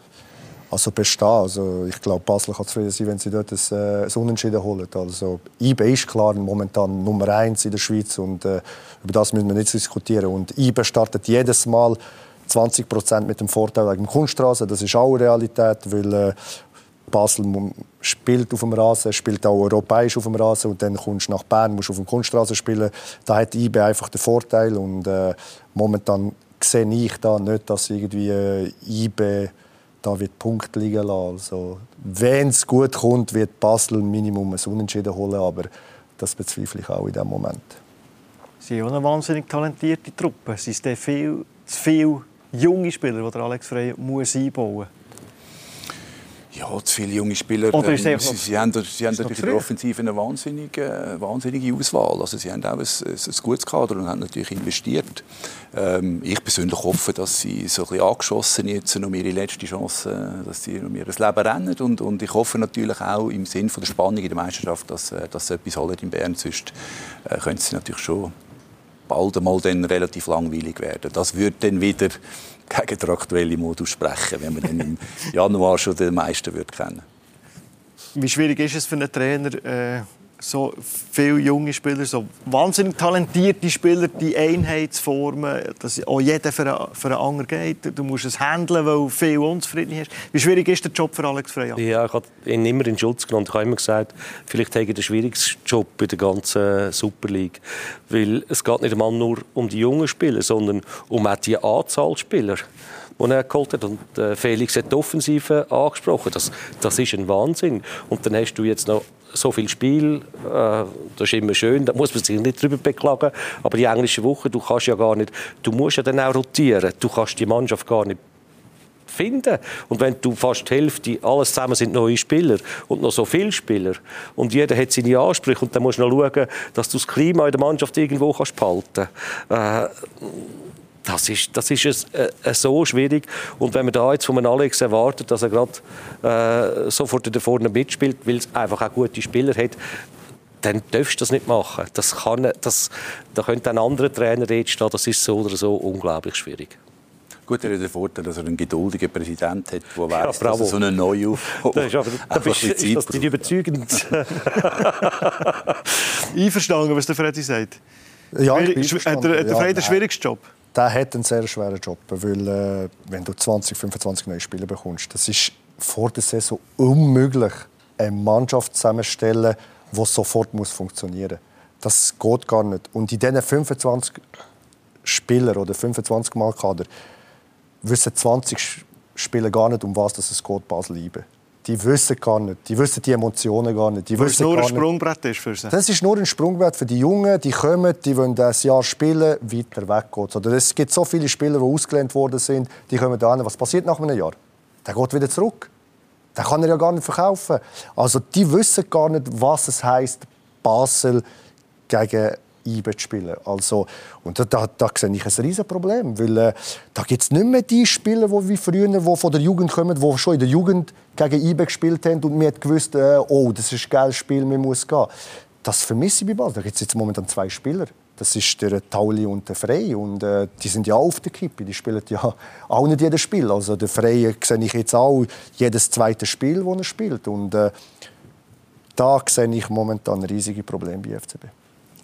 also bestehen. Also ich glaube, Basel kann zufrieden sein, wenn sie dort ein, äh, ein Unentschieden holen. Also IB ist klar momentan Nummer eins in der Schweiz und äh, über das müssen wir nicht diskutieren. Und IB startet jedes Mal 20 Prozent mit dem Vorteil wegen Kunststraße. Das ist auch Realität, weil äh, Basel spielt auf dem Rasen, spielt auch europäisch auf dem Rasen und dann kommst du nach Bern, musst auf dem Kunststraße spielen. Da hat IB einfach den Vorteil und äh, momentan sehe ich da nicht, dass irgendwie äh, IB da wird Punkt liegen lassen. Also, wenn es gut kommt, wird Basel Minimum ein Unentschieden holen, aber das bezweifle ich auch in diesem Moment. Sie haben eine wahnsinnig talentierte Truppe. Es sind viel, zu viele junge Spieler, die Alex Frey muss einbauen muss. Ja, zu viele junge Spieler. Oder ist ähm, sie, sie haben, sie haben natürlich in der Offensive eine wahnsinnige, wahnsinnige Auswahl. Also sie haben auch ein, ein, gutes Kader und haben natürlich investiert. Ähm, ich persönlich hoffe, dass sie so ein bisschen angeschossen jetzt um ihre letzte Chance, dass sie um ihr Leben rennen. Und, und ich hoffe natürlich auch im Sinne der Spannung in der Meisterschaft, dass, äh, dass sie etwas holen in Bern. Sonst äh, können sie natürlich schon bald einmal dann relativ langweilig werden. Das würde dann wieder gegen den aktuellen Modus sprechen, wenn man dann im Januar schon den meisten würde kennen. Wie schwierig ist es für einen Trainer, äh, so viele junge Spieler, so wahnsinnig talentierte Spieler, die Einheit zu formen, dass auch jeder für einen, für einen anderen geht. Du musst es handeln, weil viel unzufrieden ist. Wie schwierig ist der Job für Alex Freya? Ja, ich habe ihn immer in Schutz genommen. Ich habe immer gesagt, vielleicht habe ich den schwierigsten Job in der ganzen Super League. Weil es geht nicht einmal nur um die jungen Spieler, sondern um auch die Anzahl Spieler die er geholt hat. Und äh, Felix hat die Offensive angesprochen. Das, das ist ein Wahnsinn. Und dann hast du jetzt noch so viel Spiel, äh, das ist immer schön, da muss man sich nicht drüber beklagen, aber die englische Woche, du kannst ja gar nicht, du musst ja dann auch rotieren, du kannst die Mannschaft gar nicht finden. Und wenn du fast die Hälfte, alles zusammen sind neue Spieler und noch so viele Spieler und jeder hat seine Ansprüche und dann musst du noch schauen, dass du das Klima in der Mannschaft irgendwo kannst behalten. Äh, das ist, das ist es, äh, so schwierig. Und wenn man da jetzt von einem Alex erwartet, dass er gerade äh, sofort da vorne mitspielt, weil es einfach auch gute Spieler hat, dann darfst du das nicht machen. Das kann, das, da könnte ein anderer Trainer jetzt stehen. Das ist so oder so unglaublich schwierig. Gut, er hat den Vorteil, dass er einen geduldigen Präsident hat, der weiß, ja, dass er so eine neue Das ist aber, da bist, ist das nicht überzeugend. Einverstanden, was der Freddy sagt? Ja, ich bin hat der, der Freddy den schwierigsten Job? Der hat einen sehr schweren Job, weil äh, wenn du 20, 25 neue Spieler bekommst, das ist vor der Saison unmöglich, eine Mannschaft zusammenstellen, die sofort muss funktionieren muss. Das geht gar nicht. Und in diesen 25 Spieler oder 25 Mal Kader wissen 20 Spieler gar nicht, um was es geht, Basel lieben. Die wissen gar nicht. Die wissen die Emotionen gar nicht. Die Weil es nur ein Sprungbrett ist für sie. Das ist nur ein Sprungbrett für die Jungen. Die kommen, die wollen das Jahr spielen, weiter weg Oder es gibt so viele Spieler, die ausgelernt worden sind, die kommen da hin. Was passiert nach einem Jahr? Der geht wieder zurück. Den kann er ja gar nicht verkaufen. Also die wissen gar nicht, was es heißt, Basel gegen IBE zu spielen. Also, und da, da, da sehe ich ein riesen Problem, weil äh, da gibt es nicht mehr die Spieler, die wie früher, die von der Jugend kommen, die schon in der Jugend gegen IBE gespielt haben und man hat gewusst, äh, oh, das ist ein geiles Spiel, man muss gehen. Das vermisse ich bei Basel. Da gibt es jetzt momentan zwei Spieler. Das ist der Tauli und der Frey. Und äh, die sind ja auf der Kippe. Die spielen ja auch nicht jedes Spiel. Also der Frey sehe ich jetzt auch jedes zweite Spiel, das er spielt. Und äh, da sehe ich momentan riesige Probleme bei FCB.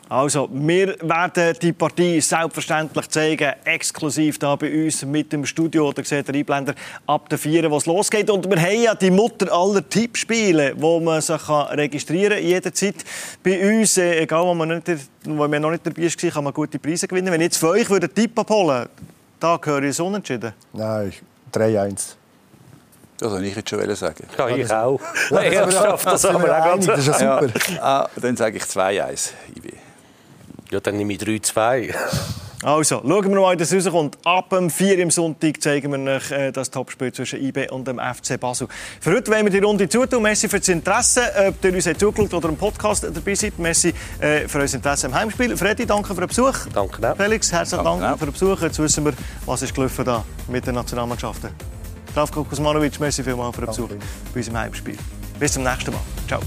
Also, wir werden die Partie selbstverständlich zeigen, exklusiv da bei uns mit dem Studio. Da seht ihr Einblender ab der 4, wo es losgeht. Und wir haben ja die Mutter aller Tippspiele, wo man sich registrieren kann, jederzeit. Bei uns, äh, egal wo man, nicht, wo man noch nicht dabei war, kann man gute Preise gewinnen. Wenn ich jetzt für euch einen Tipp abholen da gehöre ich es unentschieden. Nein, 3-1. Das wollte ich jetzt schon sagen. Ja, ich auch. Ja, Ernsthaft, das, das, das, das ist ja super. Ja. Ah, dann sage ich 2-1, IB. Ja, dann nehme ich 3-2. Also, schauen wir mal, wie das rauskommt. Ab dem 4 im Sonntag zeigen wir euch äh, das Topspiel zwischen IB und dem FC Basel. Für heute wollen wir die Runde zutun. Merci für das Interesse, ob ihr uns zugeschaut oder im Podcast dabei seid. Merci äh, für euer Interesse im Heimspiel. Freddy, danke für den Besuch. Danke. Felix, herzlichen Dank danke. für den Besuch. Jetzt wissen wir, was ist gelaufen da mit den Nationalmannschaften. Zdravko Kuzmanovic, merci vielmals für den Besuch bei unserem Heimspiel. Bis zum nächsten Mal. Ciao.